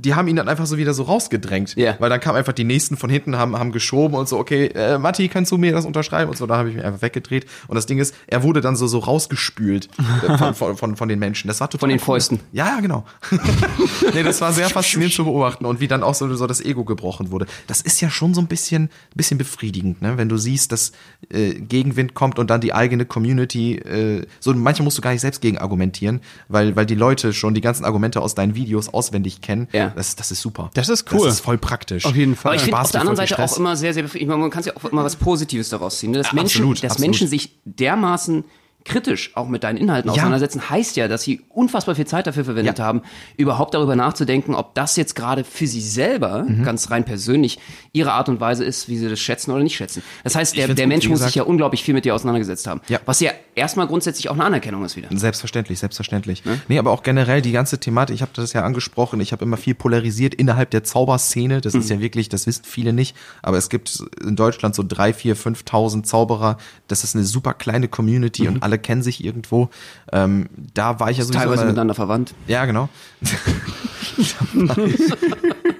die haben ihn dann einfach so wieder so rausgedrängt. Ja. Weil dann kamen einfach die nächsten von hinten, haben, haben geschoben und so, okay, äh, Matti, kannst du mir das unterschreiben? Und so, da habe ich mich einfach weggedreht. Und das Ding ist, er wurde dann so, so rausgespült äh, von, von, von, von den Menschen. Das war total Von den. Fäusten. Ja, ja, genau. nee, das war sehr faszinierend zu beobachten und wie dann auch so, so das Ego gebrochen wurde. Das ist ja schon so ein bisschen, bisschen befriedigend, ne? wenn du siehst, dass äh, Gegenwind kommt und dann die eigene Community, äh, so manchmal musst du gar nicht selbst gegen argumentieren, weil, weil die Leute schon die ganzen Argumente aus deinen Videos auswendig kennen. Ja. Das, das ist super. Das ist cool. Das ist voll praktisch. Auf jeden Fall. Aber ich finde Spaß auf der anderen Seite auch immer sehr, sehr befriedigend. Man kann sich auch immer was Positives daraus ziehen. ne? Dass, Ja, Menschen, absolut, dass absolut. Menschen sich dermaßen kritisch auch mit deinen Inhalten Ja. auseinandersetzen, heißt ja, dass sie unfassbar viel Zeit dafür verwendet Ja. haben, überhaupt darüber nachzudenken, ob das jetzt gerade für sie selber, Mhm. ganz rein persönlich, ihre Art und Weise ist, wie sie das schätzen oder nicht schätzen. Das heißt, der, der Mensch muss sich ja unglaublich viel mit dir auseinandergesetzt haben. Ja. Was ja erstmal grundsätzlich auch eine Anerkennung ist wieder. Selbstverständlich, selbstverständlich. Nee, aber auch generell die ganze Thematik, ich habe das ja angesprochen, ich habe immer viel polarisiert innerhalb der Zauberszene. Das ist ja wirklich, das wissen viele nicht, aber es gibt in Deutschland so drei, vier, 5.000 Zauberer. Das ist eine super kleine Community und alle kennen sich irgendwo. Ähm, da war ich ja sowieso Teilweise immer- miteinander verwandt. Ja, genau.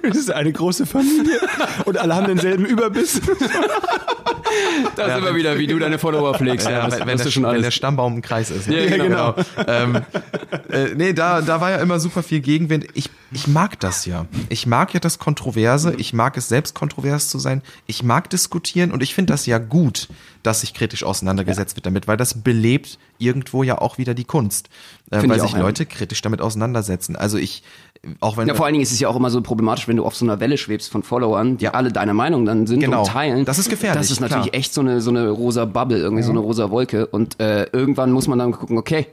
Das ist eine große Familie und alle haben denselben Überbiss. Da sind wir wieder, wie du deine Follower pflegst. Ja, das wenn, wenn, weißt der, du schon wenn der alles. Stammbaum im Kreis ist. ne? Ja, genau. ähm, äh, nee, da, da war ja immer super viel Gegenwind. Ich, ich mag das ja. Ich mag ja das Kontroverse. Ich mag es selbst kontrovers zu sein. Ich mag diskutieren und ich finde das ja gut, dass sich kritisch auseinandergesetzt wird damit, weil das belebt irgendwo ja auch wieder die Kunst, äh, weil ich sich ja. Leute kritisch damit auseinandersetzen. Also ich, auch wenn Ja, vor allen Dingen ist es ja auch immer so problematisch, wenn du auf so einer Welle schwebst von Followern, die Ja. alle deiner Meinung dann sind Genau. und teilen. Das ist gefährlich, Das ist natürlich klar. echt so eine, so eine rosa Bubble, irgendwie so eine rosa Wolke. Und äh, irgendwann muss man dann gucken, okay,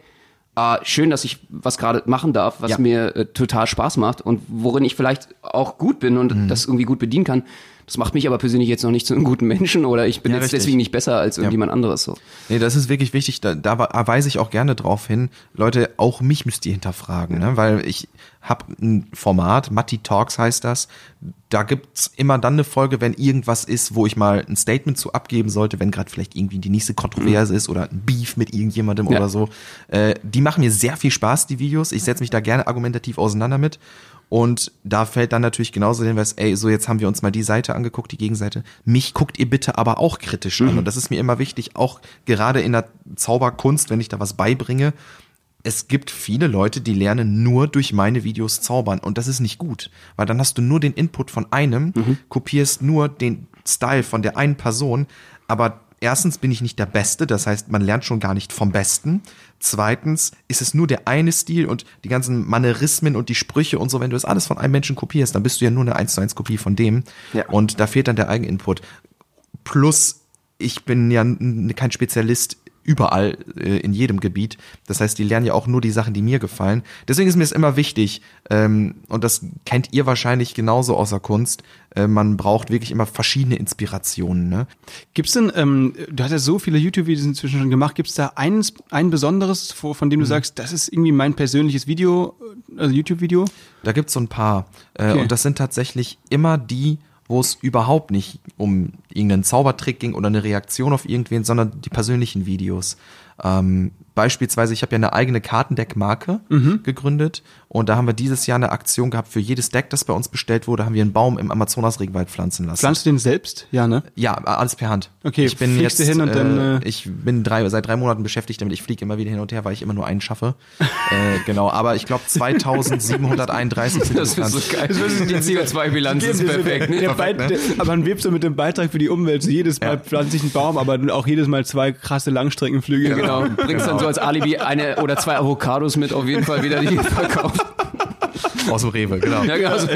ah, schön, dass ich was gerade machen darf, was Ja. mir äh, total Spaß macht und worin ich vielleicht auch gut bin und Mhm. das irgendwie gut bedienen kann. Das macht mich aber persönlich jetzt noch nicht zu einem guten Menschen oder ich bin Ja, jetzt richtig. deswegen nicht besser als irgendjemand anderes. So. Nee, das ist wirklich wichtig. Da, da weise ich auch gerne drauf hin. Leute, auch mich müsst ihr hinterfragen, ne? weil ich habe ein Format, Matti Talks heißt das. Da gibt's immer dann eine Folge, wenn irgendwas ist, wo ich mal ein Statement zu abgeben sollte, wenn gerade vielleicht irgendwie die nächste Kontroverse ist oder ein Beef mit irgendjemandem Ja. oder so. Äh, die machen mir sehr viel Spaß, die Videos. Ich setze mich da gerne argumentativ auseinander mit. Und da fällt dann natürlich genauso den Hinweis, ey, so jetzt haben wir uns mal die Seite angeguckt, die Gegenseite. Mich guckt ihr bitte aber auch kritisch an. Und das ist mir immer wichtig, auch gerade in der Zauberkunst, wenn ich da was beibringe. Es gibt viele Leute, die lernen nur durch meine Videos zaubern. Und das ist nicht gut. Weil dann hast du nur den Input von einem, kopierst nur den Style von der einen Person. Aber erstens bin ich nicht der Beste, das heißt, man lernt schon gar nicht vom Besten. Zweitens ist es nur der eine Stil und die ganzen Manierismen und die Sprüche und so, wenn du das alles von einem Menschen kopierst, dann bist du ja nur eine 1 zu 1 Kopie von dem. Ja. Und da fehlt dann der Eigeninput. Plus, ich bin ja kein Spezialist überall äh, in jedem Gebiet. Das heißt, die lernen ja auch nur die Sachen, die mir gefallen. Deswegen ist mir es immer wichtig, ähm, und das kennt ihr wahrscheinlich genauso außer Kunst, äh, man braucht wirklich immer verschiedene Inspirationen. Ne? Gibt's denn, ähm, du hast ja so viele YouTube-Videos inzwischen schon gemacht, gibt's da ein, ein besonderes, von dem du sagst, das ist irgendwie mein persönliches Video, also YouTube-Video? Da gibt's so ein paar. Äh, Okay. Und das sind tatsächlich immer die, wo es überhaupt nicht um irgendeinen Zaubertrick ging oder eine Reaktion auf irgendwen, sondern die persönlichen Videos. Ähm, beispielsweise, ich habe ja eine eigene Kartendeck-Marke gegründet und da haben wir dieses Jahr eine Aktion gehabt für jedes Deck, das bei uns bestellt wurde, haben wir einen Baum im Amazonas-Regenwald pflanzen lassen. Pflanzt du den selbst? Ja, ne? Ja, alles per Hand. Okay, ich bin fliegst jetzt, du hin und dann, äh, äh, ich bin drei, seit drei Monaten beschäftigt damit. Ich fliege immer wieder hin und her, weil ich immer nur einen schaffe. äh, genau, aber ich glaube 2731 sind Das ist so geil. Die CO2-Bilanz ist perfekt. Ne? Der Beit- der, aber dann wirbst du mit dem Beitrag für die Umwelt. So jedes Mal Ja. pflanze ich einen Baum, aber auch jedes Mal zwei krasse Langstreckenflüge. Genau, bringst dann so als Alibi eine oder zwei Avocados mit, auf jeden Fall wieder die verkauft. Aus dem Rewe, genau. Ja, genau. so.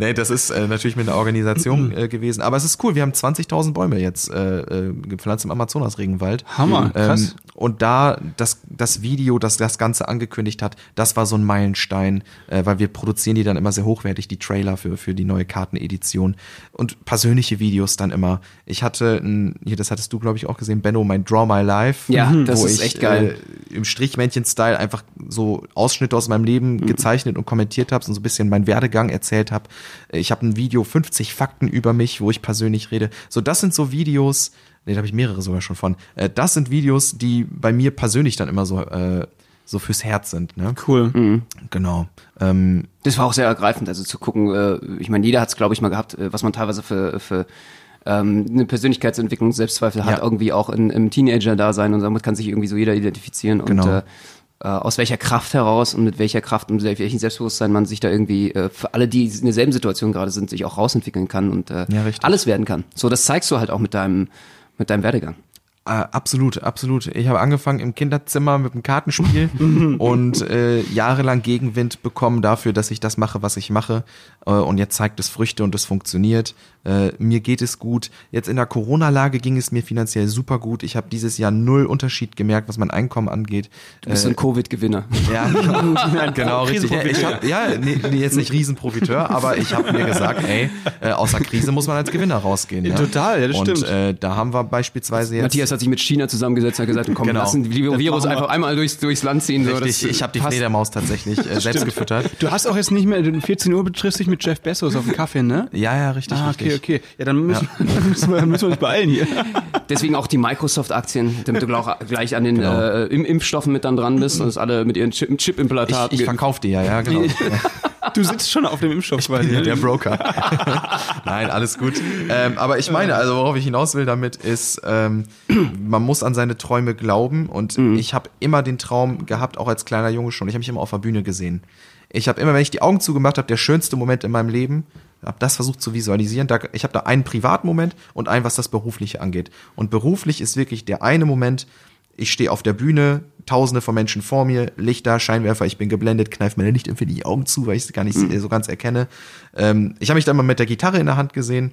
Nee, das ist äh, natürlich mit einer Organisation äh, gewesen. Aber es ist cool, wir haben 20.000 Bäume jetzt äh, äh, gepflanzt im Amazonas-Regenwald. Hammer, krass. Ähm, und da das, das Video, das das Ganze angekündigt hat, das war so ein Meilenstein, äh, weil wir produzieren die dann immer sehr hochwertig, die Trailer für, für die neue Kartenedition. Und persönliche Videos dann immer. Ich hatte, ein, hier, das hattest du, glaube ich, auch gesehen, Benno, mein Draw My Life. Ja, das wo ist ich, echt geil. Äh, im Strichmännchen-Style einfach so Ausschnitte aus meinem Leben Mhm. gezeichnet und kommentiert habe und so ein bisschen meinen Werdegang erzählt habe. Ich habe ein Video 50 Fakten über mich, wo ich persönlich rede. So, das sind so Videos, nee, da habe ich mehrere sogar schon von. Äh, Das sind Videos, die bei mir persönlich dann immer so äh, so fürs Herz sind. Ne? Cool. Mhm. Genau. Ähm, Das war auch sehr ergreifend, also zu gucken, äh, ich meine, jeder hat es, glaube ich, mal gehabt, äh, was man teilweise für, für ähm, eine Persönlichkeitsentwicklung, Selbstzweifel hat, Ja. irgendwie auch in, im Teenager-Dasein und damit kann sich irgendwie so jeder identifizieren und Genau. äh, äh, aus welcher Kraft heraus und mit welcher Kraft und mit welchem Selbstbewusstsein man sich da irgendwie äh, für alle, die in derselben Situation gerade sind, sich auch rausentwickeln kann und äh, Ja, alles werden kann. So, das zeigst du halt auch mit deinem, mit deinem Werdegang. Äh, absolut, absolut. Ich habe angefangen im Kinderzimmer mit dem Kartenspiel und äh, jahrelang Gegenwind bekommen dafür, dass ich das mache, was ich mache. Äh, und jetzt zeigt es Früchte und es funktioniert. Äh, mir geht es gut. Jetzt in der Corona-Lage ging es mir finanziell super gut. Ich habe dieses Jahr null Unterschied gemerkt, was mein Einkommen angeht. Du bist ein Covid-Gewinner. Ja, genau, richtig. Ja, ich hab, ja nee, nee, jetzt nicht Riesenprofiteur, aber ich habe mir gesagt, ey, äh, aus der Krise muss man als Gewinner rausgehen. Ja? Total, ja, das Und stimmt. äh, da haben wir beispielsweise jetzt. Matthias hat sich mit China zusammengesetzt und hat gesagt, komm, Genau. lassen die Virus einfach einmal durchs, durchs Land ziehen. So, Richtig, das ich habe die. Fledermaus tatsächlich äh, selbst gefüttert. Du hast auch jetzt nicht mehr, du 14 Uhr betriffst dich mit Jeff Bezos auf dem Kaffee, ne? Ja, ja, richtig, Ah, richtig. okay, okay. Ja, dann müssen, dann müssen, wir, müssen wir uns beeilen hier. Deswegen auch die Microsoft-Aktien, damit du gleich, gleich an den Genau. äh, Im Impfstoffen mit dann dran bist und es alle mit ihren Chip- Chip-Implantaten Ich, ich verkaufe die ja, ja, genau. Du sitzt schon auf dem Impfstoff quasi. Ja, der Broker. Nein, alles gut. Ähm, aber ich meine, also worauf ich hinaus will damit ist, ähm, man muss an seine Träume glauben und ich habe immer den Traum gehabt, auch als kleiner Junge schon. Ich habe mich immer auf der Bühne gesehen. Ich habe immer, wenn ich die Augen zugemacht habe, der schönste Moment in meinem Leben, habe das versucht zu visualisieren. Da, ich habe da einen Privatmoment und einen, was das Berufliche angeht. Und beruflich ist wirklich der eine Moment, ich stehe auf der Bühne, tausende von Menschen vor mir, Lichter, Scheinwerfer, ich bin geblendet, kneife meine Lichtempfindung die Augen zu, weil ich es gar nicht so ganz erkenne. Ähm, ich habe mich dann mal mit der Gitarre in der Hand gesehen,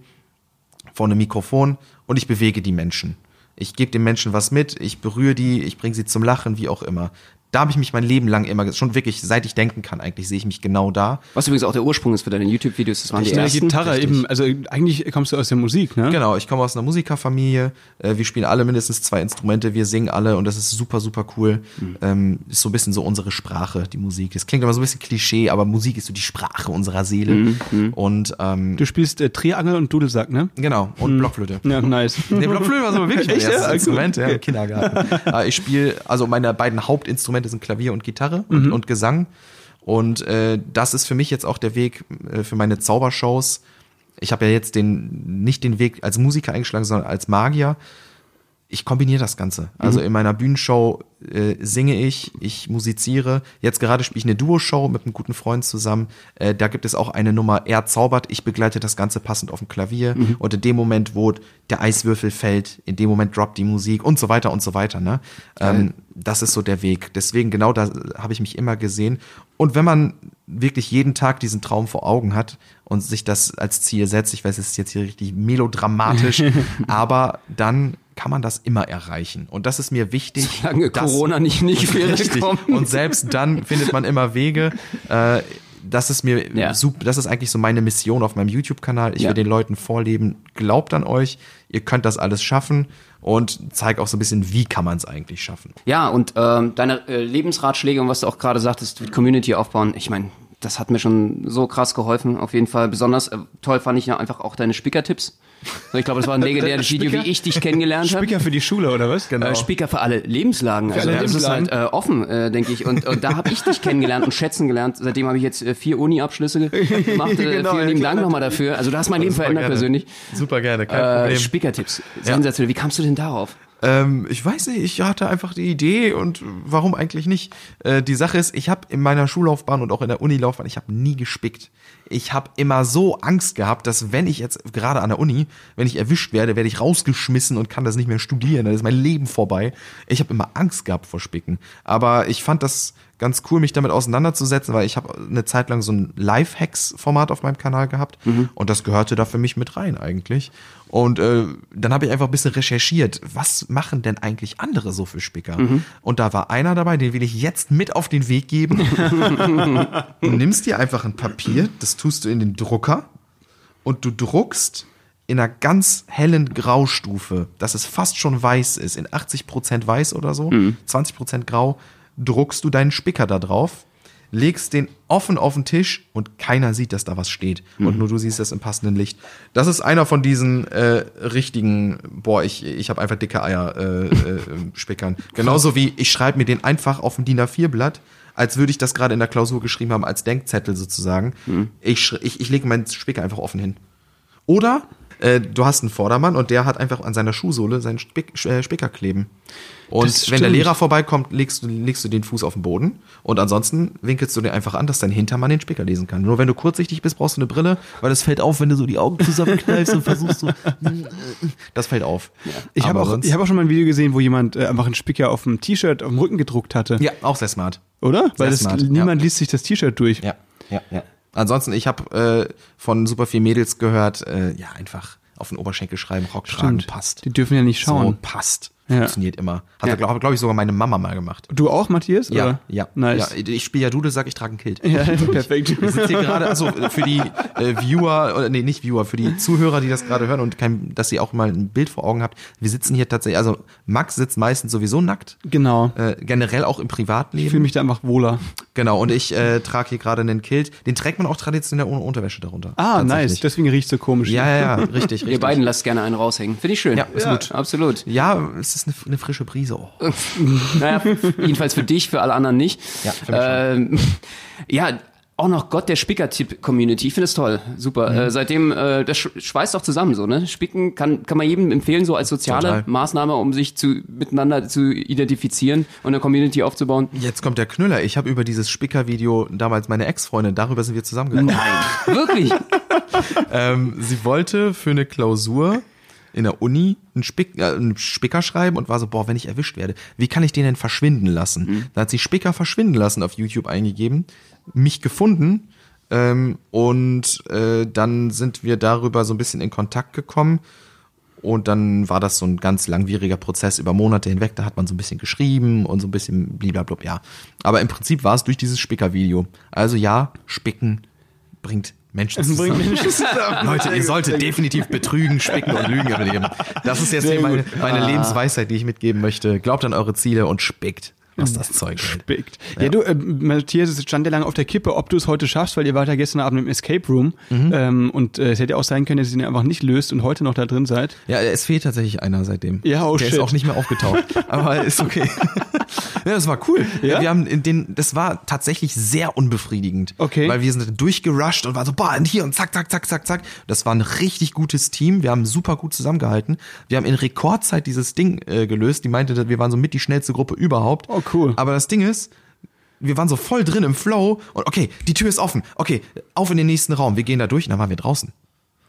vor einem Mikrofon und ich bewege die Menschen. Ich gebe den Menschen was mit, ich berühre die, ich bringe sie zum Lachen, wie auch immer. Da habe ich mich mein Leben lang immer, schon wirklich, seit ich denken kann, eigentlich sehe ich mich genau da. Was übrigens auch der Ursprung ist für deine YouTube-Videos, das waren die Eine ersten. Gitarre richtig. eben, also eigentlich kommst du aus der Musik, ne? Genau, ich komme aus einer Musikerfamilie. Äh, wir spielen alle mindestens zwei Instrumente, wir singen alle und das ist super, super cool. Ähm, ist so ein bisschen so unsere Sprache, die Musik. Das klingt immer so ein bisschen Klischee, aber Musik ist so die Sprache unserer Seele. Und ähm, Du spielst äh, Triangel und Dudelsack, ne? genau, und Blockflöte. Ja, nice. Der Blockflöte war so wirklich mein erstes Ah. Instrument ja, im Kindergarten. Aber ich spiele, also meine beiden Hauptinstrumente sind Klavier und Gitarre und, und Gesang. Und äh, das ist für mich jetzt auch der Weg äh, für meine Zaubershows. Ich habe ja jetzt den nicht den Weg als Musiker eingeschlagen, sondern als Magier. Ich kombiniere das Ganze. Also in meiner Bühnenshow äh, singe ich, ich musiziere. Jetzt gerade spiele ich eine Duo-Show mit einem guten Freund zusammen. Äh, da gibt es auch eine Nummer, er zaubert, ich begleite das Ganze passend auf dem Klavier. Und in dem Moment, wo der Eiswürfel fällt, in dem Moment droppt die Musik und so weiter und so weiter. Ne? Ähm, das ist so der Weg. Deswegen genau da habe ich mich immer gesehen. Und wenn man wirklich jeden Tag diesen Traum vor Augen hat und sich das als Ziel setzt, ich weiß, es ist jetzt hier richtig melodramatisch, aber dann kann man das immer erreichen. Und das ist mir wichtig. Solange dass- Corona nicht, nicht Richtig. kommt. Und selbst dann findet man immer Wege. Äh, das ist mir Ja. super, das ist eigentlich so meine Mission auf meinem YouTube-Kanal. Ich Ja. will den Leuten vorleben, glaubt an euch, ihr könnt das alles schaffen und zeig auch so ein bisschen, wie kann man es eigentlich schaffen. Ja, und ähm, deine äh, Lebensratschläge und was du auch gerade sagtest, mit Community aufbauen, ich meine, das hat mir schon so krass geholfen, auf jeden Fall. Besonders äh, toll fand ich ja einfach auch deine Spicker-Tipps. Ich glaube, das war ein legendäres Video, wie ich dich kennengelernt habe. Spicker für die Schule, oder was? Genau. Äh, Speaker für alle Lebenslagen. Also alle das Lebenslagen. ist halt äh, offen, äh, denke ich. Und, und da habe ich dich kennengelernt und schätzen gelernt. Seitdem habe ich jetzt äh, vier Uni-Abschlüsse ge- gemacht. Äh, Genau, vielen ja, lieben. Dank nochmal dafür. Also du hast mein Leben verändert gerne. persönlich. Super gerne, kein Äh, Problem. Speaker-Tipps. Sensationell. Wie kamst du denn darauf? Ähm, ich weiß nicht, ich hatte einfach die Idee und warum eigentlich nicht? Äh, die Sache ist, ich habe in meiner Schullaufbahn und auch in der Unilaufbahn, ich habe nie gespickt. Ich habe immer so Angst gehabt, dass wenn ich jetzt gerade an der Uni, wenn ich erwischt werde, werde ich rausgeschmissen und kann das nicht mehr studieren, dann ist mein Leben vorbei. Ich habe immer Angst gehabt vor Spicken. Aber ich fand das ganz cool, mich damit auseinanderzusetzen, weil ich habe eine Zeit lang so ein Live-Hacks-Format auf meinem Kanal gehabt und das gehörte da für mich mit rein eigentlich. Und äh, dann habe ich einfach ein bisschen recherchiert, was machen denn eigentlich andere so für Spicker? Und da war einer dabei, den will ich jetzt mit auf den Weg geben. du nimmst dir einfach ein Papier, das tust du in den Drucker und du druckst in einer ganz hellen Graustufe, dass es fast schon weiß ist, in 80% weiß oder so, 20% grau, druckst du deinen Spicker da drauf, legst den offen auf den Tisch und keiner sieht, dass da was steht. Und nur du siehst das im passenden Licht. Das ist einer von diesen äh, richtigen, boah, ich, ich habe einfach dicke Eier äh, äh, Spickern. Genauso wie ich schreibe mir den einfach auf ein DIN A4-Blatt, als würde ich das gerade in der Klausur geschrieben haben, als Denkzettel sozusagen. Ich, schri- ich, ich lege meinen Spicker einfach offen hin. Oder äh, du hast einen Vordermann und der hat einfach an seiner Schuhsohle seinen Spick, äh, Spicker kleben. Und wenn der. Lehrer vorbeikommt, legst du, legst du den Fuß auf den Boden und ansonsten winkelst du den einfach an, dass dein Hintermann den Spicker lesen kann. Nur wenn du kurzsichtig bist, brauchst du eine Brille, weil das fällt auf, wenn du so die Augen zusammenkneifst und versuchst so. Das fällt auf. Ich habe auch, ich hab auch schon mal ein Video gesehen, wo jemand äh, einfach einen Spicker auf dem T-Shirt auf dem Rücken gedruckt hatte. ja, auch sehr smart. Oder? Weil das, smart, ja. niemand liest sich das T-Shirt durch. Ja, ja, ja. Ansonsten, ich habe äh, von super vielen Mädels gehört, äh, ja, einfach auf den Oberschenkel schreiben, Rockkragen Stimmt. passt. Die dürfen ja nicht So schauen. passt. Ja. Funktioniert immer. Hat, Ja. glaube glaub ich, sogar meine Mama mal gemacht. Du auch, Matthias? Ja, oder? ja. Nice. Ja, ich spiele ja Dudelsack, ich trage ein Kilt. Ja, perfekt. Ich sitze hier gerade, also für die äh, Viewer, oder nee, nicht Viewer, für die Zuhörer, die das gerade hören und kein, dass ihr auch mal ein Bild vor Augen habt. Wir sitzen hier tatsächlich, also Max sitzt meistens sowieso nackt, Genau. äh, generell auch im Privatleben. Ich fühle mich da einfach wohler. Genau, und ich äh, trage hier gerade einen Kilt. Den trägt man auch traditionell ohne Unterwäsche darunter. Ah, nice. Deswegen riecht so komisch. Ja, ja, ja, richtig, richtig. Ihr beiden lasst gerne einen raushängen. Finde ich schön. Ja, ist gut. Absolut. Ja, es ist eine, eine frische Brise. Oh. Naja, jedenfalls für dich, für alle anderen nicht. Ja, für mich ähm, ja, auch noch Gott der Spicker-Tipp-Community. Ich finde es toll. Super. Mhm. Äh, seitdem, äh, das sch- schweißt doch zusammen so, ne? Spicken kann, kann man jedem empfehlen, so als soziale Total. Maßnahme, um sich zu, miteinander zu identifizieren und eine Community aufzubauen. Jetzt kommt der Knüller. Ich habe über dieses Spicker-Video damals meine Ex-Freundin, darüber sind wir zusammengekommen. Nein. Wirklich? Ähm, sie wollte für eine Klausur in der Uni einen, Spick, äh, einen Spicker schreiben und war so, boah, wenn ich erwischt werde, wie kann ich den denn verschwinden lassen? Mhm. Dann hat sie Spicker verschwinden lassen auf YouTube eingegeben, mich gefunden ähm, und äh, dann sind wir darüber so ein bisschen in Kontakt gekommen und dann war das so ein ganz langwieriger Prozess über Monate hinweg. Da hat man so ein bisschen geschrieben und so ein bisschen blablabla, ja. Aber im Prinzip war es durch dieses Spicker-Video. Also ja, Spicken bringt Menschen zusammen. Menschen zusammen. Leute, ihr solltet definitiv betrügen, spicken und lügen im Leben. Das ist jetzt meine, meine Ah. Lebensweisheit, die ich mitgeben möchte. Glaubt an eure Ziele und spickt, was das Zeug. Spickt. Ja, du, äh, Matthias, es stand ja lange auf der Kippe, ob du es heute schaffst, weil ihr wart ja gestern Abend im Escape Room ähm, und äh, es hätte auch sein können, dass ihr ihn einfach nicht löst und heute noch da drin seid. Ja, es fehlt tatsächlich einer seitdem. Ja, oh Der shit. ist auch nicht mehr aufgetaucht. Aber ist okay. ja, das war cool. Ja? Wir haben in den, das war tatsächlich sehr unbefriedigend. Okay. Weil wir sind durchgerusht und waren so, boah, und hier und zack, zack, zack, zack, zack. Das war ein richtig gutes Team. Wir haben super gut zusammengehalten. Wir haben in Rekordzeit dieses Ding äh, gelöst. Die meinte, wir waren so mit die schnellste Gruppe überhaupt. Oh, cool. Aber das Ding ist, wir waren so voll drin im Flow und okay, die Tür ist offen. Okay, auf in den nächsten Raum. Wir gehen da durch und dann waren wir draußen.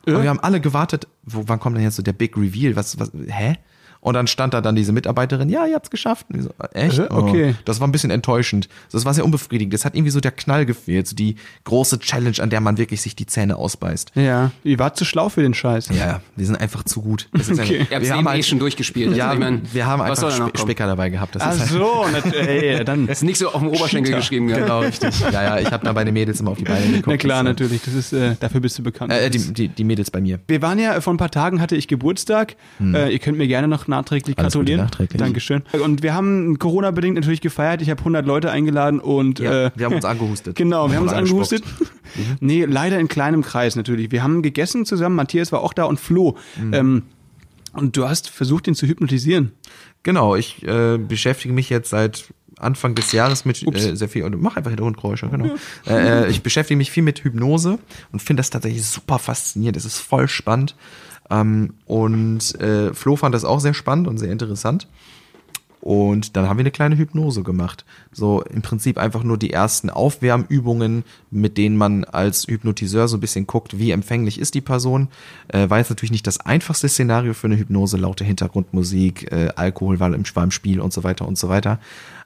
Und wir haben alle gewartet, wo, wann kommt denn jetzt so der Big Reveal? Was, was, hä? Und dann stand da dann diese Mitarbeiterin, ja, ihr habt's geschafft. Und ich so, echt? Äh, okay. Oh, das war ein bisschen enttäuschend. Das war sehr unbefriedigend. Das hat irgendwie so der Knall gefehlt, so die große Challenge, an der man wirklich sich die Zähne ausbeißt. Ja, ihr wart zu schlau für den Scheiß. Ja, ja, wir sind einfach zu gut. Das ist Okay. ein- Ihr habt es wir eben haben eh schon durchgespielt. Also ja, ich mein, wir haben einfach kommen? Spicker dabei gehabt. Das Ach ist halt, so, ey, dann. Das ist nicht so auf dem Oberschenkel Cheater. geschrieben. Ja. genau, richtig. Ja, ja, ich habe da bei den Mädels immer auf die Beine geguckt. Na klar, Das, äh, natürlich. Das ist, äh, dafür bist du bekannt. Äh, die, die, die Mädels bei mir. Wir waren ja, äh, vor ein paar Tagen hatte ich Geburtstag. Äh, ihr könnt mir gerne noch nachträglich Alles Gute gratulieren. nachträglich. Dankeschön. Und wir haben Corona-bedingt natürlich gefeiert. Ich habe 100 Leute eingeladen und Ja, äh, wir haben uns angehustet. Genau, wir haben uns angehustet. nee, leider in kleinem Kreis natürlich. Wir haben gegessen zusammen, Matthias war auch da und Flo. Ähm, und du hast versucht, ihn zu hypnotisieren. Genau, ich äh, beschäftige mich jetzt seit Anfang des Jahres mit äh, sehr viel und mach einfach Hintergrundgeräusche, genau. Äh, äh, ich beschäftige mich viel mit Hypnose und finde das tatsächlich super faszinierend. Es ist voll spannend. Ähm, und äh, Flo fand das auch sehr spannend und sehr interessant. Und dann haben wir eine kleine Hypnose gemacht. So im Prinzip einfach nur die ersten Aufwärmübungen, mit denen man als Hypnotiseur so ein bisschen guckt, wie empfänglich ist die Person. Äh, war jetzt natürlich nicht das einfachste Szenario für eine Hypnose, laute Hintergrundmusik, äh, Alkohol war im, war im Spiel und so weiter und so weiter.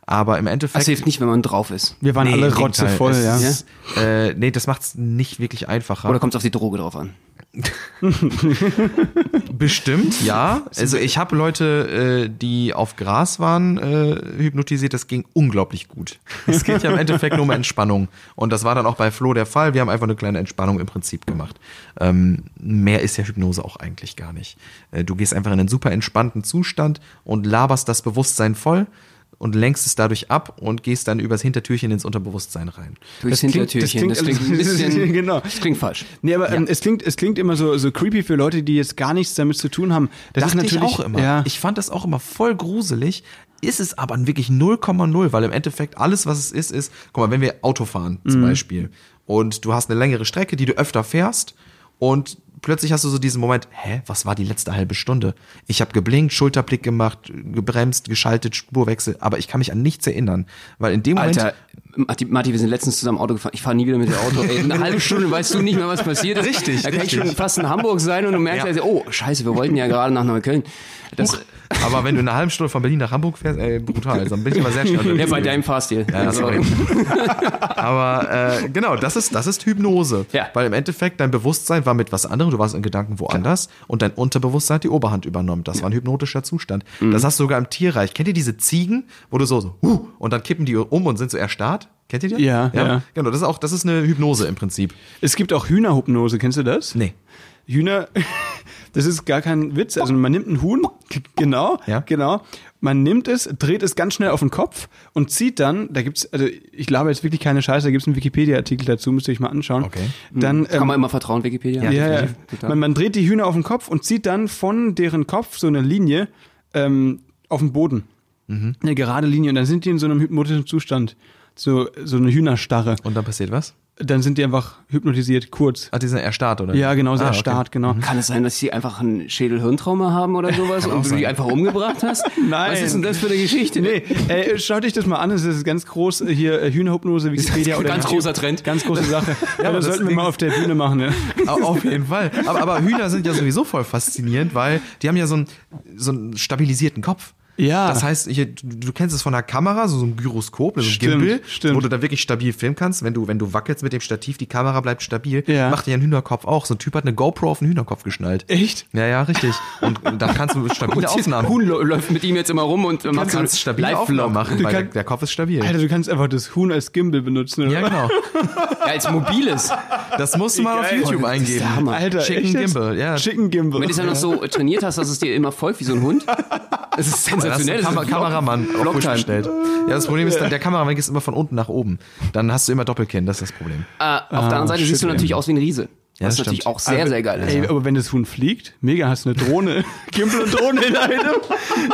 Aber im Endeffekt. Das hilft nicht, wenn man drauf ist. Wir waren Nee, alle rotzevoll, Es ja. Ist, äh, nee, das macht's nicht wirklich einfacher. Oder kommt es auf die Droge drauf an? Bestimmt, ja. Also ich habe Leute, äh, die auf Gras waren, äh, hypnotisiert. Das ging unglaublich gut. Es geht ja im Endeffekt nur um Entspannung. Und das war dann auch bei Flo der Fall. Wir haben einfach eine kleine Entspannung im Prinzip gemacht. Ähm, mehr ist ja Hypnose auch eigentlich gar nicht. Äh, du gehst einfach in einen super entspannten Zustand und laberst das Bewusstsein voll und lenkst es dadurch ab und gehst dann übers Hintertürchen ins Unterbewusstsein rein. Durchs Das klingt- Hintertürchen. das Das klingt- klingt, ein bisschen. Genau. Das klingt falsch. Nee, aber ähm, es, klingt, es klingt immer so, so creepy für Leute, die jetzt gar nichts damit zu tun haben. Das Dachte ist natürlich ich auch immer. Ja, Ich fand das auch immer voll gruselig. Ist es aber wirklich 0,0, weil im Endeffekt alles, was es ist, ist, guck mal, wenn wir Auto fahren Mhm. zum Beispiel und du hast eine längere Strecke, die du öfter fährst und plötzlich hast du so diesen Moment, hä, was war die letzte halbe Stunde? Ich habe geblinkt, Schulterblick gemacht, gebremst, geschaltet, Spurwechsel, aber ich kann mich an nichts erinnern, weil in dem Moment Alter, Matti, Matti, wir sind letztens zusammen Auto gefahren. Ich fahre nie wieder mit dem Auto. Ey, eine halbe Stunde weißt du nicht mehr, was passiert ist. Richtig, Da kann ich richtig. schon fast in Hamburg sein und du merkst, Ja. also, oh, scheiße, wir wollten ja gerade nach Neukölln. Das, Aber wenn du in einer halben Stunde von Berlin nach Hamburg fährst, ey, brutal. Dann bin ich aber sehr schnell ja, bei deinem Fahrstil. Ja, Also. Aber äh, genau, das ist, das ist Hypnose. Ja. Weil im Endeffekt dein Bewusstsein war mit was anderem, du warst in Gedanken woanders und dein Unterbewusstsein hat die Oberhand übernommen. Das war ein hypnotischer Zustand. Mhm. Das hast du sogar im Tierreich. Kennt ihr diese Ziegen, wo du so, so huh, und dann kippen die um und sind so erstarrt? Kennt ihr die? Ja, ja. Genau, das ist auch, das ist eine Hypnose im Prinzip. Es gibt auch Hühnerhypnose, kennst du das? Nee. Hühner, das ist gar kein Witz. Also man nimmt ein Huhn, genau, Ja. genau. Man nimmt es, dreht es ganz schnell auf den Kopf und zieht dann, da gibt's, also ich glaube jetzt wirklich keine Scheiße, da gibt's einen Wikipedia-Artikel dazu, müsst ihr euch mal anschauen. Okay. Dann, Kann ähm, man immer vertrauen, Wikipedia? ja, ja, total. man, man dreht die Hühner auf den Kopf und zieht dann von deren Kopf so eine Linie ähm, auf den Boden. Mhm. Eine gerade Linie und dann sind die in so einem hypnotischen Zustand. So, so eine Hühnerstarre. Und dann passiert was? Dann sind die einfach hypnotisiert, kurz. Ah, die sind erstarrt, oder? Ja, genau, sehr Ah, okay. stark, genau. Kann es sein, dass sie einfach ein Schädel-Hirntrauma haben oder sowas und du die einfach umgebracht hast? Nein. Was ist denn das für eine Geschichte? Nee, äh, schaut euch das mal an, es ist ganz groß äh, hier äh, Hühnerhypnose, Wikipedia oder Ganz YouTube. großer Trend. Ganz große Sache. ja, aber das das sollten wir Ding mal ist- auf der Bühne machen. Ja. Au- Auf jeden Fall. Aber, aber Hühner sind ja sowieso voll faszinierend, weil die haben ja so einen, so einen stabilisierten Kopf. Ja. Das heißt, hier, du, du kennst es von einer Kamera, so, so ein Gyroskop, so ein Stimmt, Gimbal, stimmt. wo du da wirklich stabil filmen kannst. Wenn du, wenn du wackelst mit dem Stativ, die Kamera bleibt stabil. Ja. Macht ja ein Hühnerkopf auch. So ein Typ hat eine GoPro auf den Hühnerkopf geschnallt. Echt? Ja, ja, richtig. Und da kannst du stabile Aufnahmen. Huhn lä- läuft mit ihm jetzt immer rum und macht Du kannst stabile Aufnahmen machen, Du weil der, kannst- der Kopf ist stabil. Alter, du kannst einfach das Huhn als Gimbal benutzen, oder? ja, genau. Ja, als mobiles. Das musst du mal auf. YouTube eingeben. der. Alter, Chicken? Gimbal, ja. Chicken Gimbal. Wenn du es dann noch so trainiert hast, dass es dir immer folgt wie so ein Hund. Das ist sensationell. Kam Kameramann gestellt. Ja, das Problem ist, dann, der Kameramann ist immer von unten nach oben. Dann hast du immer Doppelkinn, das ist das Problem. Äh, auf der anderen Seite siehst du natürlich aus wie ein Riese. Ja, was das natürlich stimmt. auch sehr, sehr geil ist. Ey, aber wenn das Huhn fliegt, mega, hast du eine Drohne. Gimbal und Drohne in einem.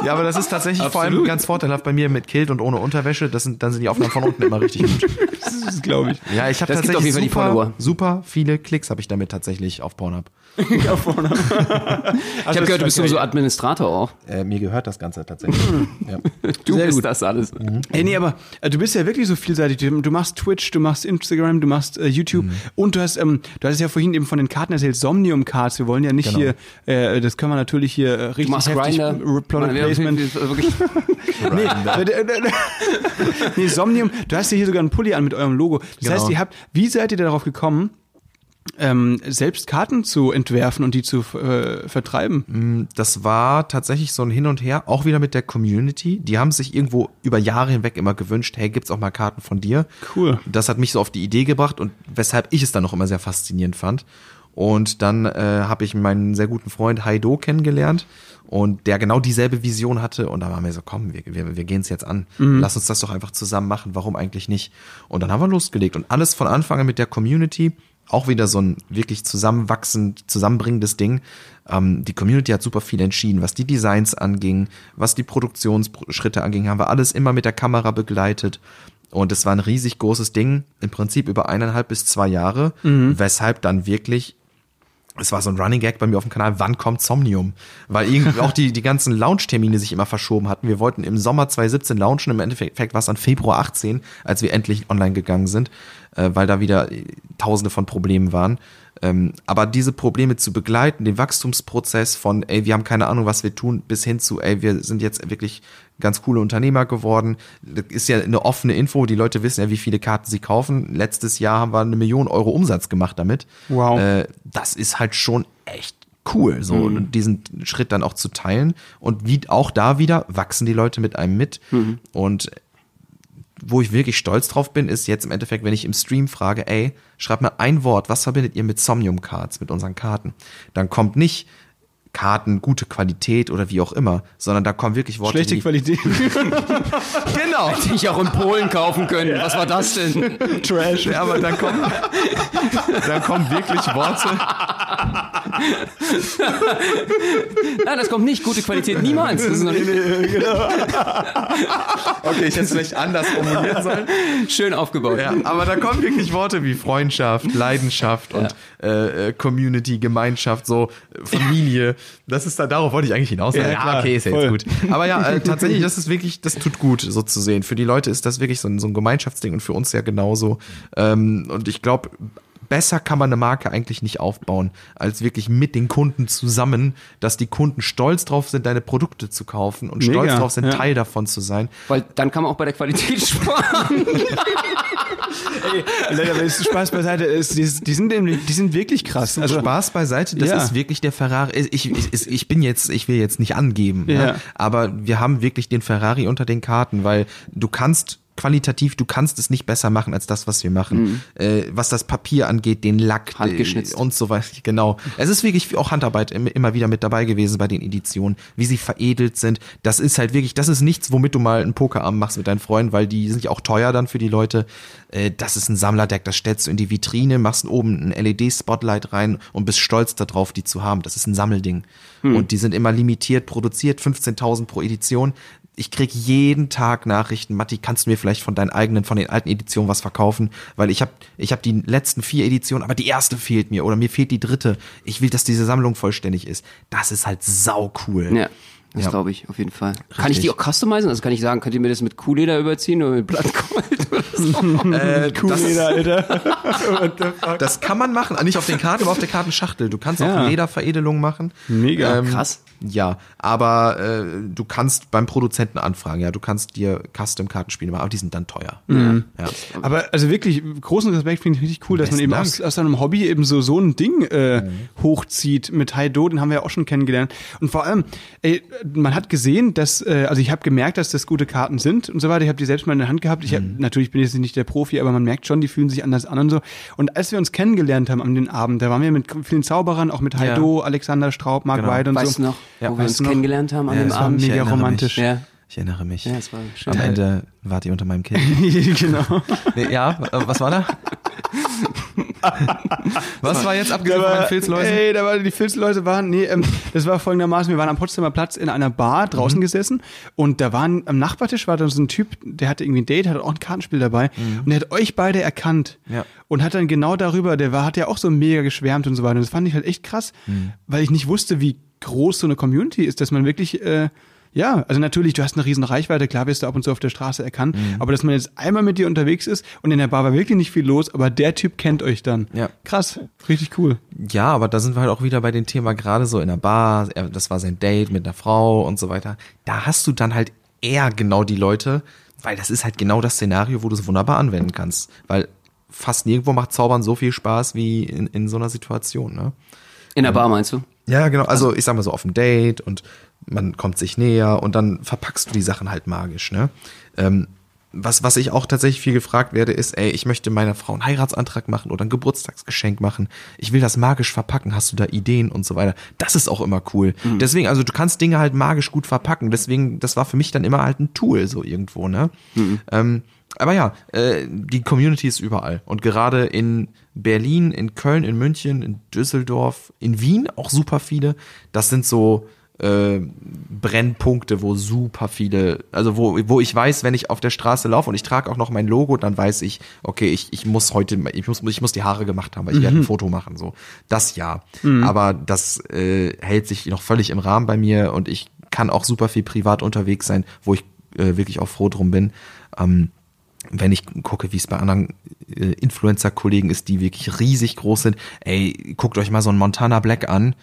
Ja, aber das ist tatsächlich vor allem ganz vorteilhaft bei mir mit Kilt und ohne Unterwäsche. Das sind, dann sind die Aufnahmen von unten immer richtig gut. Das ist, glaube ich. Ja, ich habe tatsächlich auf jeden Fall die super, super viele Klicks habe ich damit tatsächlich auf Pornhub. Ja, vorne. Ich habe gehört, du bist sowieso Administrator auch. Äh, mir gehört das Ganze tatsächlich. ja. Du Sehr bist gut. das alles. Ey, nee, aber äh, du bist ja wirklich so vielseitig. Du, du machst Twitch, du machst Instagram, du machst äh, YouTube und du hast, ähm, du hattest ja vorhin eben von den Karten erzählt, Somnium Cards. Wir wollen ja nicht Genau. hier, äh, das können wir natürlich hier äh, richtig heftig Grinder. Placement. Nee, Somnium, du hast ja hier sogar einen Pulli an mit eurem Logo. Das Genau. heißt, ihr habt, wie seid ihr darauf gekommen, ähm, selbst Karten zu entwerfen und die zu äh, vertreiben? Das war tatsächlich so ein Hin und Her, auch wieder mit der Community. Die haben sich irgendwo über Jahre hinweg immer gewünscht, hey, gibt's auch mal Karten von dir? Cool. Das hat mich so auf die Idee gebracht und weshalb ich es dann noch immer sehr faszinierend fand. Und dann äh, habe ich meinen sehr guten Freund Haido kennengelernt und der genau dieselbe Vision hatte und da waren wir so, komm, wir, wir, wir gehen es jetzt an. Lass uns das doch einfach zusammen machen, warum eigentlich nicht? Und dann haben wir losgelegt und alles von Anfang an mit der Community, auch wieder so ein wirklich zusammenwachsend, zusammenbringendes Ding. Ähm, die Community hat super viel entschieden, was die Designs anging, was die Produktionsschritte anging, haben wir alles immer mit der Kamera begleitet. Und es war ein riesig großes Ding, im Prinzip über eineinhalb bis zwei Jahre, weshalb dann wirklich es war so ein Running Gag bei mir auf dem Kanal, wann kommt Somnium? Weil irgendwie auch die, die ganzen Launch-Termine sich immer verschoben hatten. Wir wollten im Sommer 2017 launchen, im Endeffekt war es dann Februar 18, als wir endlich online gegangen sind, äh, weil da wieder äh, tausende von Problemen waren. Ähm, aber diese Probleme zu begleiten, den Wachstumsprozess von, ey, wir haben keine Ahnung, was wir tun, bis hin zu, ey, wir sind jetzt wirklich ganz coole Unternehmer geworden. Das ist ja eine offene Info, die Leute wissen ja, wie viele Karten sie kaufen. Letztes Jahr haben wir eine Million Euro Umsatz gemacht damit. Wow. Äh, das ist halt schon echt cool, so Mhm. diesen Schritt dann auch zu teilen. Und wie auch da wieder wachsen die Leute mit einem mit. Mhm. Und wo ich wirklich stolz drauf bin, ist jetzt im Endeffekt, wenn ich im Stream frage, ey, schreibt mal ein Wort, was verbindet ihr mit Somnium Cards, mit unseren Karten? Dann kommt nicht Karten, gute Qualität oder wie auch immer, sondern da kommen wirklich Worte, Schlechte Qualität. Genau. hätte ich auch in Polen kaufen können. Was war das denn? Trash. Ja, aber dann kommen, dann kommen wirklich Worte, Nein, das kommt nicht. Gute Qualität niemals. Das ist noch nicht Okay, ich hätte es vielleicht anders formulieren sollen. schön aufgebaut. Ja, aber da kommen wirklich Worte wie Freundschaft, Leidenschaft und äh, Community, Gemeinschaft, so äh, Familie. Das ist da, darauf wollte ich eigentlich hinaus. Ja, klar, okay, ist ja voll. jetzt gut. Aber ja, äh, tatsächlich, das ist wirklich, das tut gut, so zu sehen. Für die Leute ist das wirklich so ein, so ein Gemeinschaftsding und für uns ja genauso. Ähm, und ich glaube, besser kann man eine Marke eigentlich nicht aufbauen, als wirklich mit den Kunden zusammen, dass die Kunden stolz drauf sind, deine Produkte zu kaufen und stolz Mega, drauf sind, ja. Teil davon zu sein. Weil dann kann man auch bei der Qualität sparen. Leute, aber ist Spaß beiseite. Ist, die, die, sind, die sind wirklich krass. Also, Spaß beiseite, das Ja. ist wirklich der Ferrari. Ich, ich, ich bin jetzt, ich will jetzt nicht angeben, Ja. ne? aber wir haben wirklich den Ferrari unter den Karten, weil du kannst qualitativ, du kannst es nicht besser machen als das, was wir machen. Äh, was das Papier angeht, den Lack Handgeschnitzt. äh, und so weiter. Genau. Es ist wirklich auch Handarbeit im- immer wieder mit dabei gewesen bei den Editionen, wie sie veredelt sind. Das ist halt wirklich, das ist nichts, womit du mal einen Pokerabend machst mit deinen Freunden, weil die sind ja auch teuer dann für die Leute. Äh, das ist ein Sammlerdeck, das stellst du in die Vitrine, machst oben ein LED-Spotlight rein und bist stolz darauf, die zu haben. Das ist ein Sammelding. Und die sind immer limitiert produziert, 15.000 pro Edition. Ich krieg jeden Tag Nachrichten, Matti, kannst du mir vielleicht von deinen eigenen, von den alten Editionen was verkaufen? Weil ich habe ich hab die letzten vier Editionen, aber die erste fehlt mir oder mir fehlt die dritte. Ich will, dass diese Sammlung vollständig ist. Das ist halt sau cool. Ja, das Ja. glaube ich, auf jeden Fall. Kann ich die Richtig. auch customizen? Also kann ich sagen, könnt ihr mir das mit Kuhleder überziehen oder mit Blattgold? Äh, Kuhleder, Alter. das, kann man machen. Nicht auf den Karten, aber auf der Kartenschachtel. Du kannst Ja. auch Lederveredelung machen. Mega. Krass. Ja, aber äh, du kannst beim Produzenten anfragen, ja, du kannst dir Custom-Kartenspiele machen, aber die sind dann teuer. Mhm. Ja. Aber also wirklich, großen Respekt finde ich richtig cool, dass man eben Dank. aus, aus seinem Hobby eben so, so ein Ding äh, hochzieht mit Haido, den haben wir ja auch schon kennengelernt. Und vor allem, ey, man hat gesehen, dass, äh, also ich habe gemerkt, dass das gute Karten sind und so weiter. Ich habe die selbst mal in der Hand gehabt. Ich hab, natürlich bin ich jetzt nicht der Profi, aber man merkt schon, die fühlen sich anders an und so. Und als wir uns kennengelernt haben an den Abend, da waren wir mit vielen Zauberern, auch mit Haido, Alexander Straub, Marc Genau. Weid und Weißt so. du noch, Ja, wo wir weißt uns noch? kennengelernt haben an Ja, dem das war Abend? Mega romantisch. Ja. Ich erinnere mich. Ja, es war schön. Am Ende wart ihr unter meinem Kind. genau. Nee, ja, äh, was war da? was war jetzt abgesehen von meinen Filzläusen? Ey, da war, die Filzleute waren, nee, ähm, das war folgendermaßen, wir waren am Potsdamer Platz in einer Bar Mhm. draußen gesessen und da waren, am Nachbartisch war da so ein Typ, der hatte irgendwie ein Date, hatte auch ein Kartenspiel dabei und der hat euch beide erkannt Mhm. Ja. und hat dann genau darüber, der war, hat ja auch so mega geschwärmt und so weiter und das fand ich halt echt krass, Mhm. weil ich nicht wusste, wie groß so eine Community ist, dass man wirklich, äh, ja, also natürlich, du hast eine riesen Reichweite, klar wirst du ab und zu auf der Straße erkannt, Mhm. aber dass man jetzt einmal mit dir unterwegs ist und in der Bar war wirklich nicht viel los, aber der Typ kennt euch dann. Ja. Krass, richtig cool. Ja, aber da sind wir halt auch wieder bei dem Thema gerade so in der Bar, das war sein Date mit einer Frau und so weiter. Da hast du dann halt eher genau die Leute, weil das ist halt genau das Szenario, wo du es wunderbar anwenden kannst. Weil fast nirgendwo macht Zaubern so viel Spaß wie in, in so einer Situation, ne? In der Bar meinst du? Ja, genau. Also ich sag mal so auf dem Date und man kommt sich näher und dann verpackst du die Sachen halt magisch, ne? Ähm, was, was ich auch tatsächlich viel gefragt werde, ist, ey, ich möchte meiner Frau einen Heiratsantrag machen oder ein Geburtstagsgeschenk machen. Ich will das magisch verpacken. Hast du da Ideen und so weiter? Das ist auch immer cool. Deswegen, also du kannst Dinge halt magisch gut verpacken. Deswegen, das war für mich dann immer halt ein Tool so irgendwo, ne? Ähm, aber ja, äh, die Community ist überall. Und gerade in Berlin, in Köln, in München, in Düsseldorf, in Wien auch super viele. Das sind so äh, Brennpunkte, wo super viele, also wo, wo ich weiß, wenn ich auf der Straße laufe und ich trage auch noch mein Logo, dann weiß ich, okay, ich, ich muss heute, ich muss, ich muss die Haare gemacht haben, weil ich werde ein Foto machen. So, das ja. Aber das äh, hält sich noch völlig im Rahmen bei mir und ich kann auch super viel privat unterwegs sein, wo ich äh, wirklich auch froh drum bin. Ähm, wenn ich gucke, wie es bei anderen äh, Influencer-Kollegen ist, die wirklich riesig groß sind, ey, guckt euch mal so einen Montana Black an,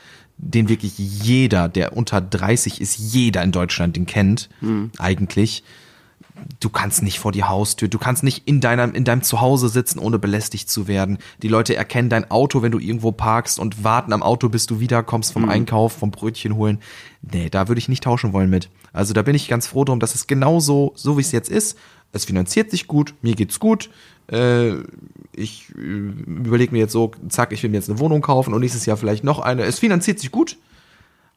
den wirklich jeder, der unter 30 ist, jeder in Deutschland den kennt, eigentlich. Du kannst nicht vor die Haustür, du kannst nicht in deinem, in deinem Zuhause sitzen, ohne belästigt zu werden. Die Leute erkennen dein Auto, wenn du irgendwo parkst und warten am Auto, bis du wiederkommst vom Einkauf, vom Brötchen holen. Nee, da würde ich nicht tauschen wollen mit. Also da bin ich ganz froh drum, dass es genauso, so wie es jetzt ist. Es finanziert sich gut, mir geht's gut. Äh, ich äh, überlege mir jetzt so, zack, ich will mir jetzt eine Wohnung kaufen und nächstes Jahr vielleicht noch eine. Es finanziert sich gut.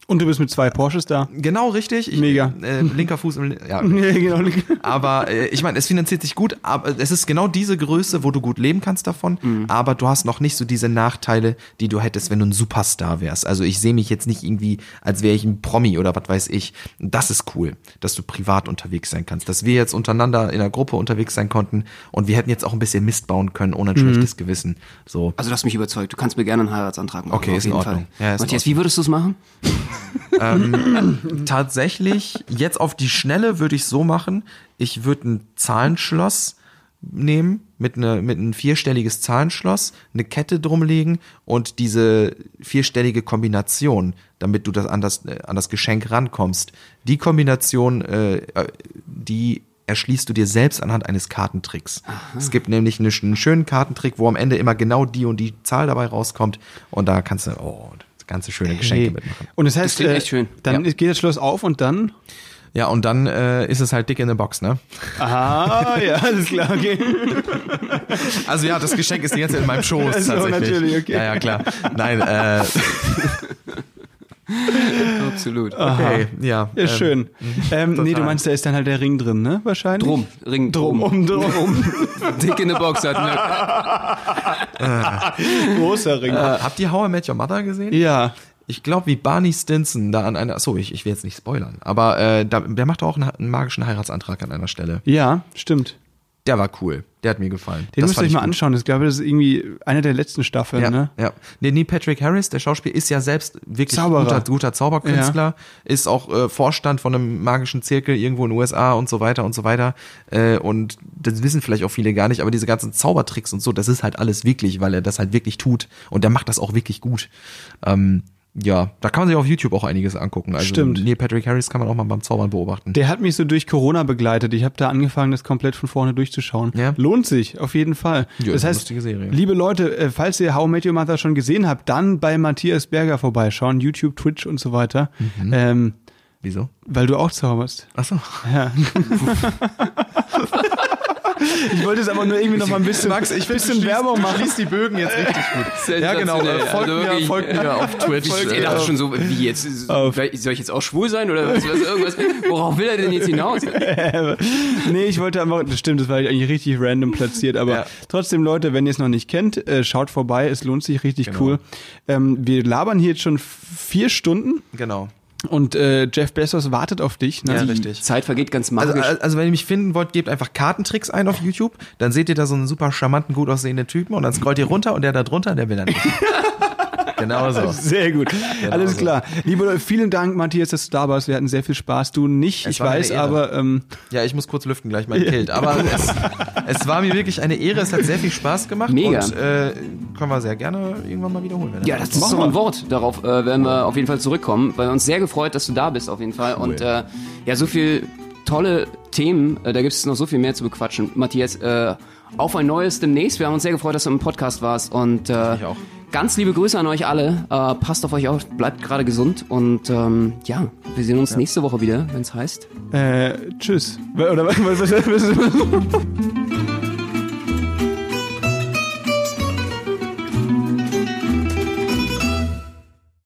Und du bist mit zwei Porsches da. Genau, richtig. Ich, Mega. Äh, linker Fuß im, ja. Ja, genau. Aber äh, ich meine, es finanziert sich gut, aber es ist genau diese Größe, wo du gut leben kannst davon, Mhm. aber du hast noch nicht so diese Nachteile, die du hättest, wenn du ein Superstar wärst. Also ich sehe mich jetzt nicht irgendwie, als wäre ich ein Promi oder was weiß ich. Das ist cool, dass du privat unterwegs sein kannst. Dass wir jetzt untereinander in einer Gruppe unterwegs sein konnten und wir hätten jetzt auch ein bisschen Mist bauen können, ohne ein Mhm. schlechtes Gewissen. So. Also du hast mich überzeugt. Du kannst mir gerne einen Heiratsantrag machen. Okay, auf ist in Ordnung. Fall. Ja, ist in Matthias, wie würdest du es machen? tatsächlich jetzt auf die Schnelle würde ich so machen, ich würde ein Zahlenschloss nehmen, mit, ne, mit ein vierstelliges Zahlenschloss, eine Kette drumlegen und diese vierstellige Kombination, damit du das an das, äh, an das Geschenk rankommst. Die Kombination, äh, äh, die erschließt du dir selbst anhand eines Kartentricks. Es gibt nämlich eine, einen schönen Kartentrick, wo am Ende immer genau die und die Zahl dabei rauskommt und da kannst du, oh, ganze schöne Geschenke mitmachen. Und das heißt, klingt äh, echt schön. dann Ja. geht das Schloss auf und dann? Ja, und dann äh, ist es halt dick in der Box, ne? Ah, ja, alles klar, okay. Also ja, das Geschenk ist die ganze Zeit in meinem Schoß Also, tatsächlich. natürlich, okay. Ja, ja, klar. Nein, äh, Absolut. okay, ja. Ja, ähm, schön. Ähm, nee, du meinst, da ist dann halt der Ring drin, ne? Wahrscheinlich. Drum, Ring Drum, um, drum. Dick in the Box hat mir. Großer Ring. Habt ihr How I Met Your Mother gesehen? ja. Ich glaube, wie Barney Stinson da an einer, so, ich, ich will jetzt nicht spoilern, aber äh, da, der macht auch einen, einen magischen Heiratsantrag an einer Stelle. Ja, stimmt. Der war cool. Der hat mir gefallen. Den Das müsst ihr euch mal gut. anschauen. Ich glaube, das ist irgendwie eine der letzten Staffeln, Ja, ne? ja. Nee, nee, Patrick Harris, der Schauspieler, ist ja selbst wirklich Zauberer. guter, guter Zauberkünstler, ist auch äh, Vorstand von einem magischen Zirkel irgendwo in den USA und so weiter und so weiter. Äh, und das wissen vielleicht auch viele gar nicht, aber diese ganzen Zaubertricks und so, das ist halt alles wirklich, weil er das halt wirklich tut. Und der macht das auch wirklich gut. Ähm, ja, da kann man sich auf YouTube auch einiges angucken. Also Stimmt. Neil Patrick Harris kann man auch mal beim Zaubern beobachten. Der hat mich so durch Corona begleitet. Ich habe da angefangen, das komplett von vorne durchzuschauen. Ja. Lustig, sich, auf jeden Fall. Ja, das heißt, liebe Leute, äh, falls ihr How Met Your Mother schon gesehen habt, dann bei Matthias Berger vorbeischauen, YouTube, Twitch und so weiter. Mhm. Ähm, Wieso? weil du auch zauberst. Ach so. Ja. ich wollte es aber nur irgendwie noch mal ein bisschen, Max, ich will bisschen Werbung machen. Schließ die Bögen jetzt richtig gut. Ja, genau. Äh, folgt, Also mir, folgt mir auf Twitch. Ich dachte schon so, wie jetzt, Auf. soll ich jetzt auch schwul sein oder was, was irgendwas? Worauf will er denn jetzt hinaus? nee, ich wollte einfach, das stimmt, das war eigentlich richtig random platziert, aber Ja. trotzdem, Leute, wenn ihr es noch nicht kennt, äh, schaut vorbei, es lohnt sich richtig Genau. cool. Ähm, wir labern hier jetzt schon vier Stunden Genau. Und äh, Jeff Bezos wartet auf dich. Ne? Ja, Die- richtig. Zeit vergeht ganz Also, magisch. also wenn ihr mich finden wollt, gebt einfach Kartentricks ein auf YouTube, dann seht ihr da so einen super charmanten, gut aussehenden Typen und dann scrollt ihr runter und der da drunter, der will dann nicht. genau so. Sehr gut. Alles so. klar. Liebe Leute, vielen Dank, Matthias, dass du da warst. Wir hatten sehr viel Spaß. Du nicht, Es ich weiß, aber ähm, Ja, ich muss kurz lüften gleich mein Kilt. Aber es, es war mir wirklich eine Ehre, es hat sehr viel Spaß gemacht Mega. und äh, können wir sehr gerne irgendwann mal wiederholen. wenn Ja, das ist so ein Wort. Darauf äh, werden wir auf jeden Fall zurückkommen, weil wir uns sehr gefreut, dass du da bist auf jeden Fall. Und äh, ja, so viel tolle Themen, äh, da gibt es noch so viel mehr zu bequatschen. Matthias, äh, auf ein neues demnächst. Wir haben uns sehr gefreut, dass du im Podcast warst. Und äh, Ich auch. Ganz liebe Grüße an euch alle. Äh, passt auf euch auf, bleibt gerade gesund. Und ähm, ja, wir sehen uns nächste Woche wieder, wenn es heißt. äh, tschüss. Oder was